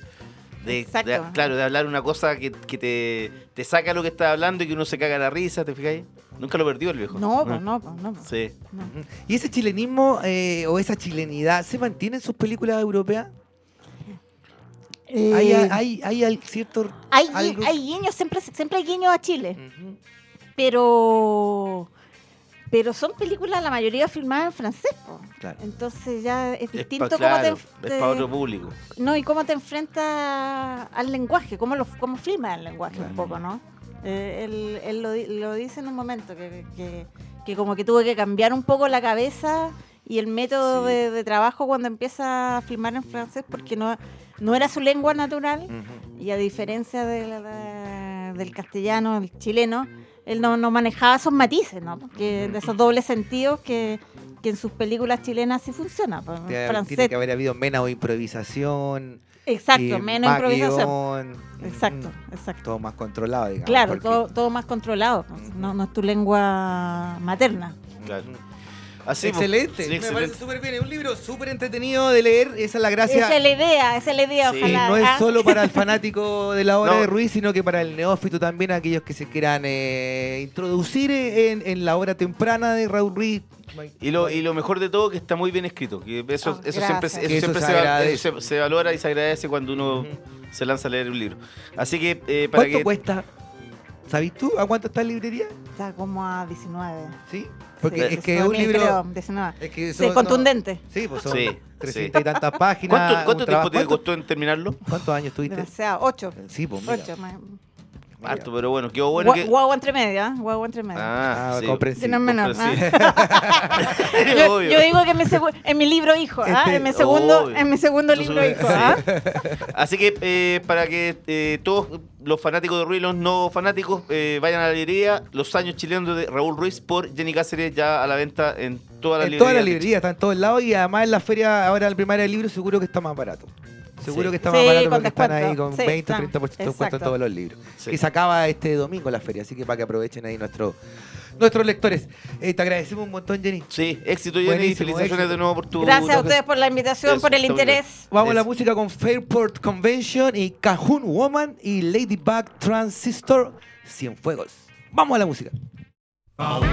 de, Exacto. de- claro, de hablar una cosa que, que te, te saca lo que estás hablando y que uno se caga la risa, ¿te fijáis? Nunca lo perdió el viejo. No, pues no, pues no. Sí. no. ¿Y ese chilenismo eh, o esa chilenidad se mantiene en sus películas europeas? ¿Hay, Eh, hay, hay cierto... Hay, algo? hay guiños, siempre, siempre hay guiños a Chile, pero pero son películas la mayoría filmadas en francés, po. Claro. entonces ya es Es distinto pa- cómo te, claro, es te- para otro público. no y cómo te enfrentas al lenguaje, cómo lo cómo filmas el lenguaje un poco, ¿no? Eh, él él lo, lo dice en un momento que, que, que como que tuvo que cambiar un poco la cabeza y el método Sí. de, de trabajo cuando empieza a filmar en francés porque no no era su lengua natural. Y a diferencia de la- de- del castellano, el chileno, él no, no manejaba esos matices, ¿no? Que, de esos dobles sentidos que, que en sus películas chilenas sí funciona. pues, en Tiene, tiene que haber habido menos improvisación. exacto, y menos improvisación. guion, Exacto, exacto. Todo más controlado, digamos. Claro, porque- todo, todo más controlado. pues, No, no es tu lengua materna. Claro. Así, pues, excelente, sí, me excelente. parece súper bien. Es un libro súper entretenido de leer. Esa es la gracia. Esa es la idea, esa es la idea, Sí, Y ojalá. no es ¿ah? solo para el fanático de la obra No. de Ruiz, sino que para el neófito también, aquellos que se quieran eh, introducir en, en la obra temprana de Raúl Ruiz. Y lo, y lo mejor de todo que está muy bien escrito. Que eso, Ah, eso siempre, eso Que eso siempre se se, va- agradece. eso se- se valora y se agradece cuando uno se lanza a leer un libro. Así que eh, para ¿Cuánto que cuesta? ¿Sabes tú a cuánto está en librería? Está como a 19. ¿Sí? Porque Sí, es que es un 19.000 libro. creo, 19. Es que Sí, son- contundente. no- sí, pues son Sí, 300 y tantas páginas. ¿Cuánto, trabajo- tiempo te ¿cuánto- costó en terminarlo? ¿Cuántos años tuviste? Demasiado. 8. Sí, pues mira. 8. Harto, pero bueno, quedó bueno que. Guagua entre medio, ¿ah? Guagua entre medio. Ah, Ah, sí. comprensible. Que no es menor, comprensible. yo, digo que en mi, segu- en mi libro hijo, ¿ah? Este- en mi segundo, Obvio. en mi segundo libro hijo, sí. ¿ah? Así que eh, para que eh, todos los fanáticos de Ruiz, los no fanáticos, eh, vayan a la librería Los años chilenos de Raúl Ruiz por Jenny Cáceres ya a la venta en todas las En librerías. todas las librerías, está en todos lados y además en la feria, ahora el primaria del libro, seguro que está más barato. Seguro Sí. que está más Sí, barato porque están ahí con Sí, 20 o están. 30% de descuento en todos los libros. Sí. Y se acaba este domingo la feria, así que para que aprovechen ahí nuestro, nuestros lectores. Eh, te agradecemos un montón, Jenny. Sí, éxito Jenny, Buenísimo, felicitaciones éxito. de nuevo por tu... Gracias a ustedes por la invitación, Eso, por el bien. interés. Vamos a la música con Fairport Convention y Cajun Woman y Ladybug Transistor Cienfuegos. Vamos a la música. Baby,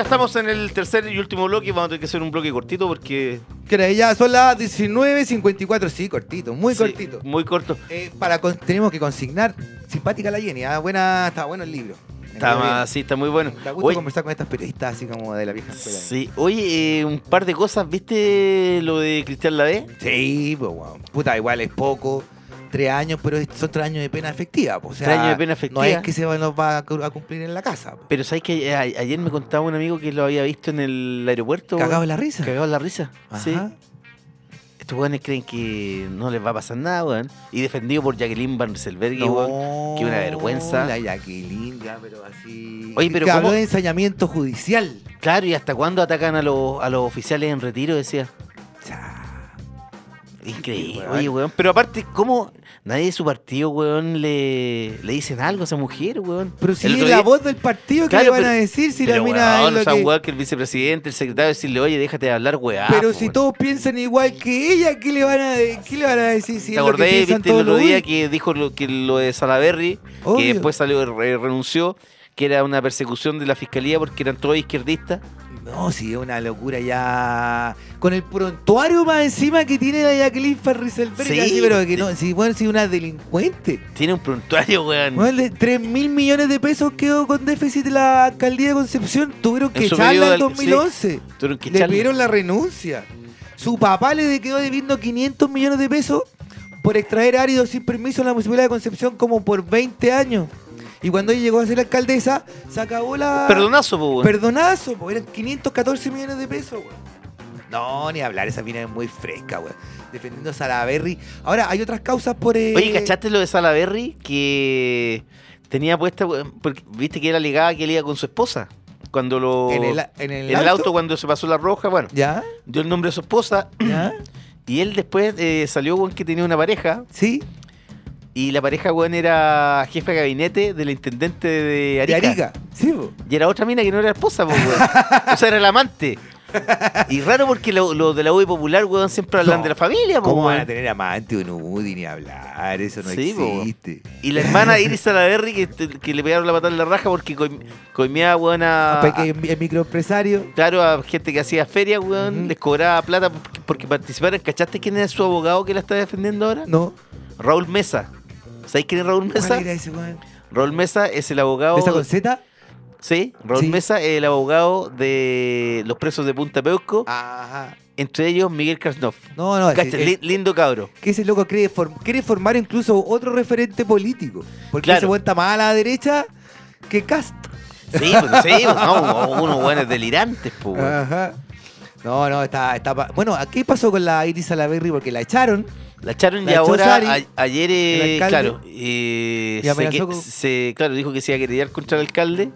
Ya estamos en el tercer y último bloque. Vamos a tener que hacer un bloque cortito porque. Que era ya son las 19.54, sí, cortito, muy Sí, cortito. Muy corto. Eh, para con- tenemos que consignar, simpática la Jenny, ah, buena, está bueno el libro. Está, más- sí, está muy bueno. Da gusto Oye, conversar con estas periodistas así como de la vieja escuela. sí. Oye, eh, un par de cosas. ¿Viste lo de Cristian Lavé? Sí, pues, weón. Puta, igual es poco. Tres años, pero son tres años de pena efectiva. O sea, Tres años de pena No efectiva. es que se nos va a cu- a cumplir en la casa. Pero ¿sabes que ayer me contaba un amigo que lo había visto en el aeropuerto? Cagado en la risa. Cagado en la risa. Sí. Estos weones creen que no les va a pasar nada, weón. Y defendido por Jacqueline Van Rieselberghe, weón. No, que una vergüenza. La Jacqueline, ya, pero así. Oye, pero habló de ensañamiento judicial. Claro, ¿y hasta cuándo atacan a los, a los oficiales en retiro? Decía. Increíble, weón. oye, weón. Pero aparte, ¿cómo nadie de su partido, weón, le, le dicen algo a esa mujer, weón? Pero si El es la día- voz del partido, ¿qué Claro, le van pero- a decir si la pero, mina weón, es lo que... weón, que el vicepresidente, el secretario, decirle, oye, déjate de hablar, weá. Pero po, si weón. todos piensan igual que ella, ¿qué le van a, qué le van a decir si ¿Te acordás, viste, el otro día que dijo lo, que lo de Salaberry, Obvio. que después salió, re- renunció, que era una persecución de la fiscalía porque eran todos izquierdistas? No, sí, es una locura ya. Con el prontuario más encima que tiene la Jacqueline Farriselberg. Sí, así, pero que sí. no, si bueno, si una delincuente. Tiene un prontuario, weón. Bueno, de 3 mil millones de pesos quedó con déficit la alcaldía de Concepción. Tuvieron que En echarla en de al- 2011. Tuvieron que Le pidieron la renuncia. Su papá le quedó debiendo 500 millones de pesos por extraer áridos sin permiso en la municipalidad de Concepción como por 20 años. Y cuando ella llegó a ser alcaldesa, se acabó la... Perdonazo, po, weón. Perdonazo, po, eran 514 millones de pesos, weón. No, ni hablar, esa mina es muy fresca, weón. Defendiendo a Salaberry. Ahora, hay otras causas por... eh, Oye, ¿cachaste lo de Salaberry? Que tenía puesta, weón, porque viste que él alegaba que él iba con su esposa. Cuando lo. En el, en el en el auto cuando se pasó la roja, bueno, ¿Ya? dio el nombre de su esposa. ¿Ya? Y él después eh, salió, weón, que tenía una pareja. ¿Sí? Y la pareja, weón, era jefe de gabinete del intendente de De Arica. Arica. Sí, po. Y era otra mina que no era esposa, po, weón. o sea, era el amante. Y raro porque los lo de la UI Popular, weón, siempre hablan No. de la familia, po, ¿Cómo van a tener amante o Nudi ni hablar? Eso no Sí, po. existe. Y la hermana Iris Salaberry que, que le pegaron la patada en la raja porque coim- coimía, weón, a, Para que el microempresario. Claro, a gente que hacía feria, weón, les cobraba plata porque, porque participaron. ¿Cachaste quién era su abogado que la está defendiendo ahora? No. Raúl Mesa. ¿Sabéis quién es Raúl Mesa? ¿Cuál era ese, weón? Raúl Mesa es el abogado. ¿Esa con Z? Sí, Raúl Sí. Mesa es el abogado de los presos de Punta Peuco, Ajá. entre ellos Miguel Krasnov. No, no, Cacha, li- lindo cabro. que ese loco quiere, form- quiere formar incluso otro referente político. Porque Claro. weón está más a la derecha que Castro. Sí, pues, sí, pues, no, unos buenos delirantes, pues. Ajá. No, no, está, está Bueno, ¿qué pasó con la Iris Salaberry? Porque la echaron. La echaron La y ahora, Sari, a- ayer, eh, claro, eh, y se, amenazó que- con- se- claro, dijo que se iba a querellar contra el alcalde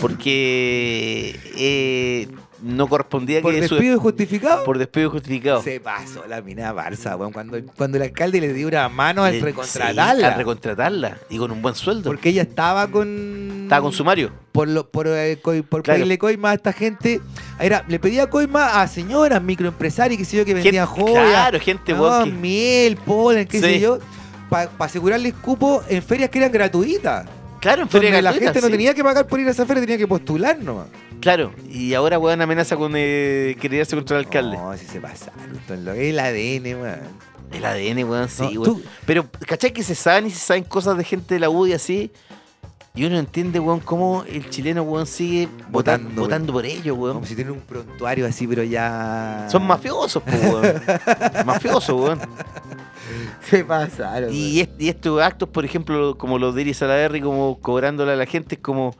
porque eh, no correspondía Por que su- despido injustificado. por despido justificado. Se pasó la mina Barça, weón. Cuando, cuando el alcalde le dio una mano al recontratarla. sí, al recontratarla y con un buen sueldo. porque ella estaba con. Estaba con sumario. Por, lo, por, eh, por Claro. pedirle coima a esta gente. Era, le pedía coima a señoras, microempresarios, que sé yo, que vendían Gente- joyas. Claro, gente, no, miel, polen, qué Sí. sé yo. Para asegurarles cupo en ferias que eran gratuitas. Claro, feria Donde la gratuita, gente no tenía que pagar por ir a esa feria, tenía que postular nomás. Claro, y ahora weón amenaza con eh, querellarse contra el alcalde. No, si se pasaron. esto es El ADN, weón. El ADN, weón, sí, No, weón. tú- Pero, ¿cachai que se saben y se saben cosas de gente de la UDI así? Y uno entiende, weón, cómo el chileno, weón, sigue votando, Votando, votando por ellos, weón. Como si tienen un prontuario así, pero ya. Son mafiosos, po, weón. mafiosos, weón. Se pasaron. Y, est- y estos actos, por ejemplo, como los de Iris Salaverry, como cobrándole a la gente, es como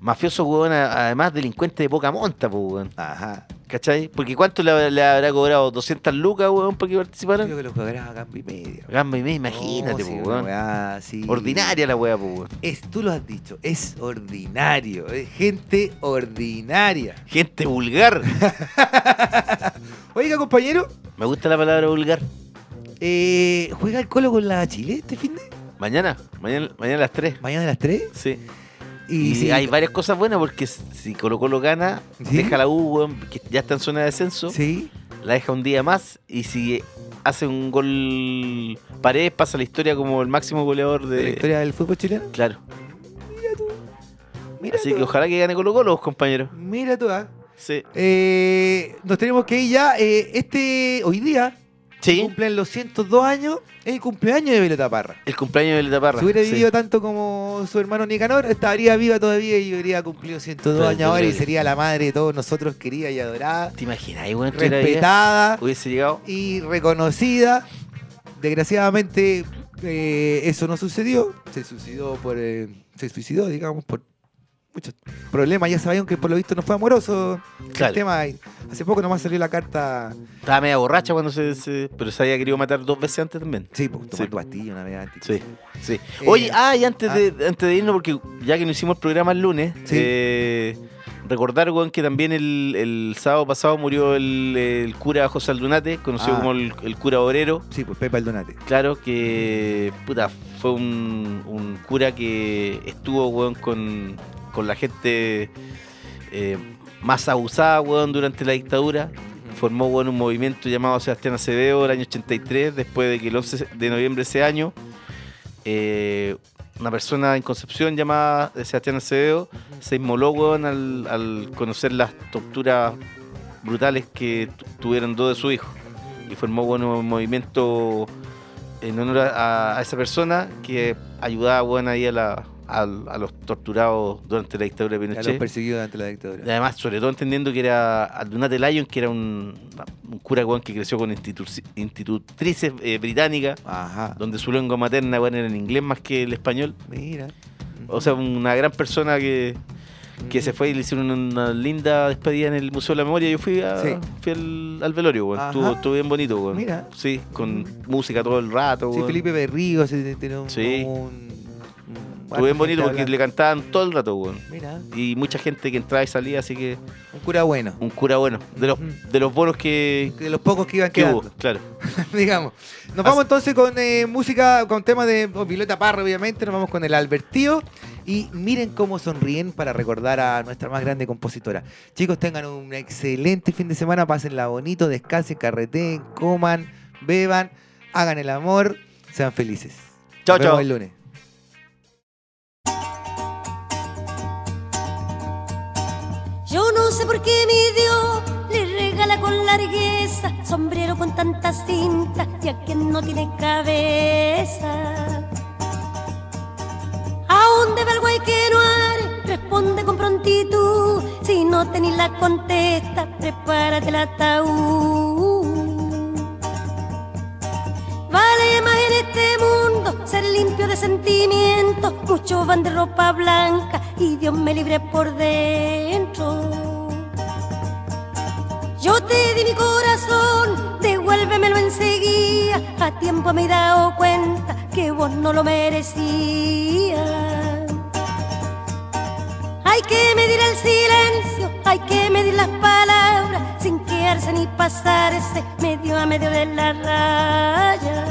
mafiosos, weón, además delincuentes de poca monta, po, weón. Ajá. ¿Cachai? Porque ¿cuánto le, le habrá cobrado? ¿200 lucas, weón, porque participaran? Creo que los cobraba a cambio y medio. Gamba y media, imagínate, No, sí, po, weón. weá. Ordinaria la weá, weón. Es, tú lo has dicho, es ordinario. Es gente ordinaria. Gente vulgar. Oiga, compañero, Me gusta la palabra vulgar. Eh, ¿juega el Colo con la Chile este fin de? Mañana, mañana, mañana a las 3. Mañana a las 3. Sí. Y, hay varias cosas buenas porque si Colo Colo gana, ¿Sí? deja la U, que ya está en zona de descenso, Sí. la deja un día más y si hace un gol pared pasa la historia como el máximo goleador de la historia del fútbol chileno. Claro. Mira Así tú, que ojalá que gane Colo Colo, compañeros. Mira tú, ah. Sí. Eh, nos tenemos que ir ya. Eh, este, hoy día, Sí. cumplen los 102 años, es el cumpleaños de Violeta Parra. El cumpleaños de Violeta Parra. Si hubiera sí. vivido tanto como su hermano Nicanor, estaría viva todavía y habría cumplido 102 Pero años ahora y sería la madre de todos nosotros, querida y adorada, ¿Te imaginas, hubiera- respetada Hubiese llegado. y reconocida. Desgraciadamente, eh, eso no sucedió. Se suicidó por. eh, se suicidó, digamos, por muchos problemas. Ya sabían que por lo visto no fue amoroso Claro. el tema. hace poco nomás salió la carta. Estaba media borracha cuando se, se- Pero se había querido matar dos veces antes también. Sí, pues, Sí. tomando pastillas una vez antes. Sí, sí. Eh, Oye, ah, y antes, ah. de, antes de irnos, porque ya que no hicimos el programa el lunes, Sí. eh, recordar, weón, que también el, el sábado pasado murió el, el cura José Aldunate, conocido Ah. como el, el cura obrero. Sí, pues Pepa el Donate. Claro que, puta, fue un, un cura que estuvo, weón, con, con la gente eh, más abusada, weón, durante la dictadura. Formó, weón, un movimiento llamado Sebastián Acevedo el año 83, después de que el 11 de noviembre de ese año, eh, una persona en Concepción llamada Sebastián Acevedo se inmoló, weón, al, al conocer las torturas brutales que tu- tuvieron dos de sus hijos. Y formó, un movimiento en honor a, a esa persona que ayudaba, ahí a, la, a, a los torturados durante la dictadura de A los Pinochet. perseguidos durante la Y dictadura. además, sobre todo entendiendo que era Aldunate Lyon, que era un, un cura weón, que creció con institu- institutrices eh, británicas, Ajá. donde su lengua materna era en inglés más que el español. Mira. O sea, una gran persona que, que se fue y le hicieron una linda despedida en el Museo de la Memoria. Yo fui, a- Sí. fui al, al velorio. Ajá. Estuvo, estuvo bien bonito, weón. Mira. Sí, con música todo el rato, Sí. Felipe Berrío se tiene un. Sí. un- Estuvo bien bonito porque le cantaban todo el rato, weón. Mira, Y mucha gente que entraba y salía, así que un cura bueno. un cura bueno. De los, Mm. de los bonos que, De los pocos que iban que quedando. hubo, claro. digamos. Nos vamos entonces con eh, música, con temas de oh, Violeta Parra, obviamente. Nos vamos con el Albertío. Y miren cómo sonríen para recordar a nuestra más grande compositora. Chicos, tengan un excelente fin de semana. Pásenla bonito, descansen, carreteen, coman, beban, hagan el amor, sean felices. Chao, chao. el lunes. Sé por qué mi Dios le regala con largueza sombrero con tanta cinta y a quien no tiene cabeza. ¿A dónde va el güey que no are? Responde con prontitud. Si no tenés la contesta, prepárate el ataúd. Vale más en este mundo ser limpio de sentimientos. Muchos van de ropa blanca y Dios me libre por dentro. Yo te di mi corazón, devuélvemelo enseguida. A tiempo me he dado cuenta que vos no lo merecías. Hay que medir el silencio, hay que medir las palabras, sin quedarse ni pasarse medio a medio de la raya.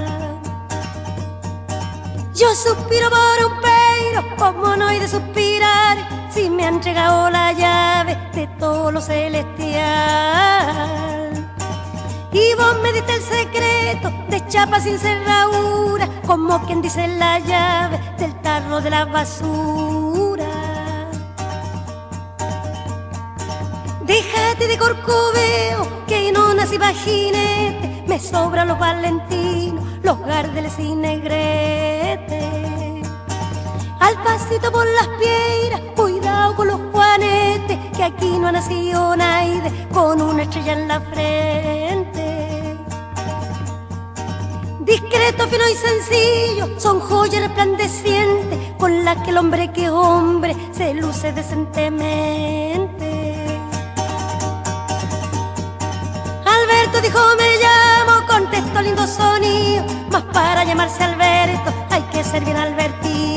Yo suspiro por un peiro, como no hay de suspirar, si me han entregado la llave de todo lo celestial. Y vos me diste el secreto de chapa sin cerradura, como quien dice la llave del tarro de la basura. Déjate de corcoveo, que no nací jinete, me sobran los valentinos, los gardeles y negretes. Al pasito por las piedras, con los juanetes, que aquí no ha nacido nadie con una estrella en la frente. Discreto, fino y sencillo, son joyas resplandecientes con las que el hombre que hombre se luce decentemente. Alberto dijo me llamo, contestó lindo sonido, mas para llamarse Alberto hay que ser bien Albertino.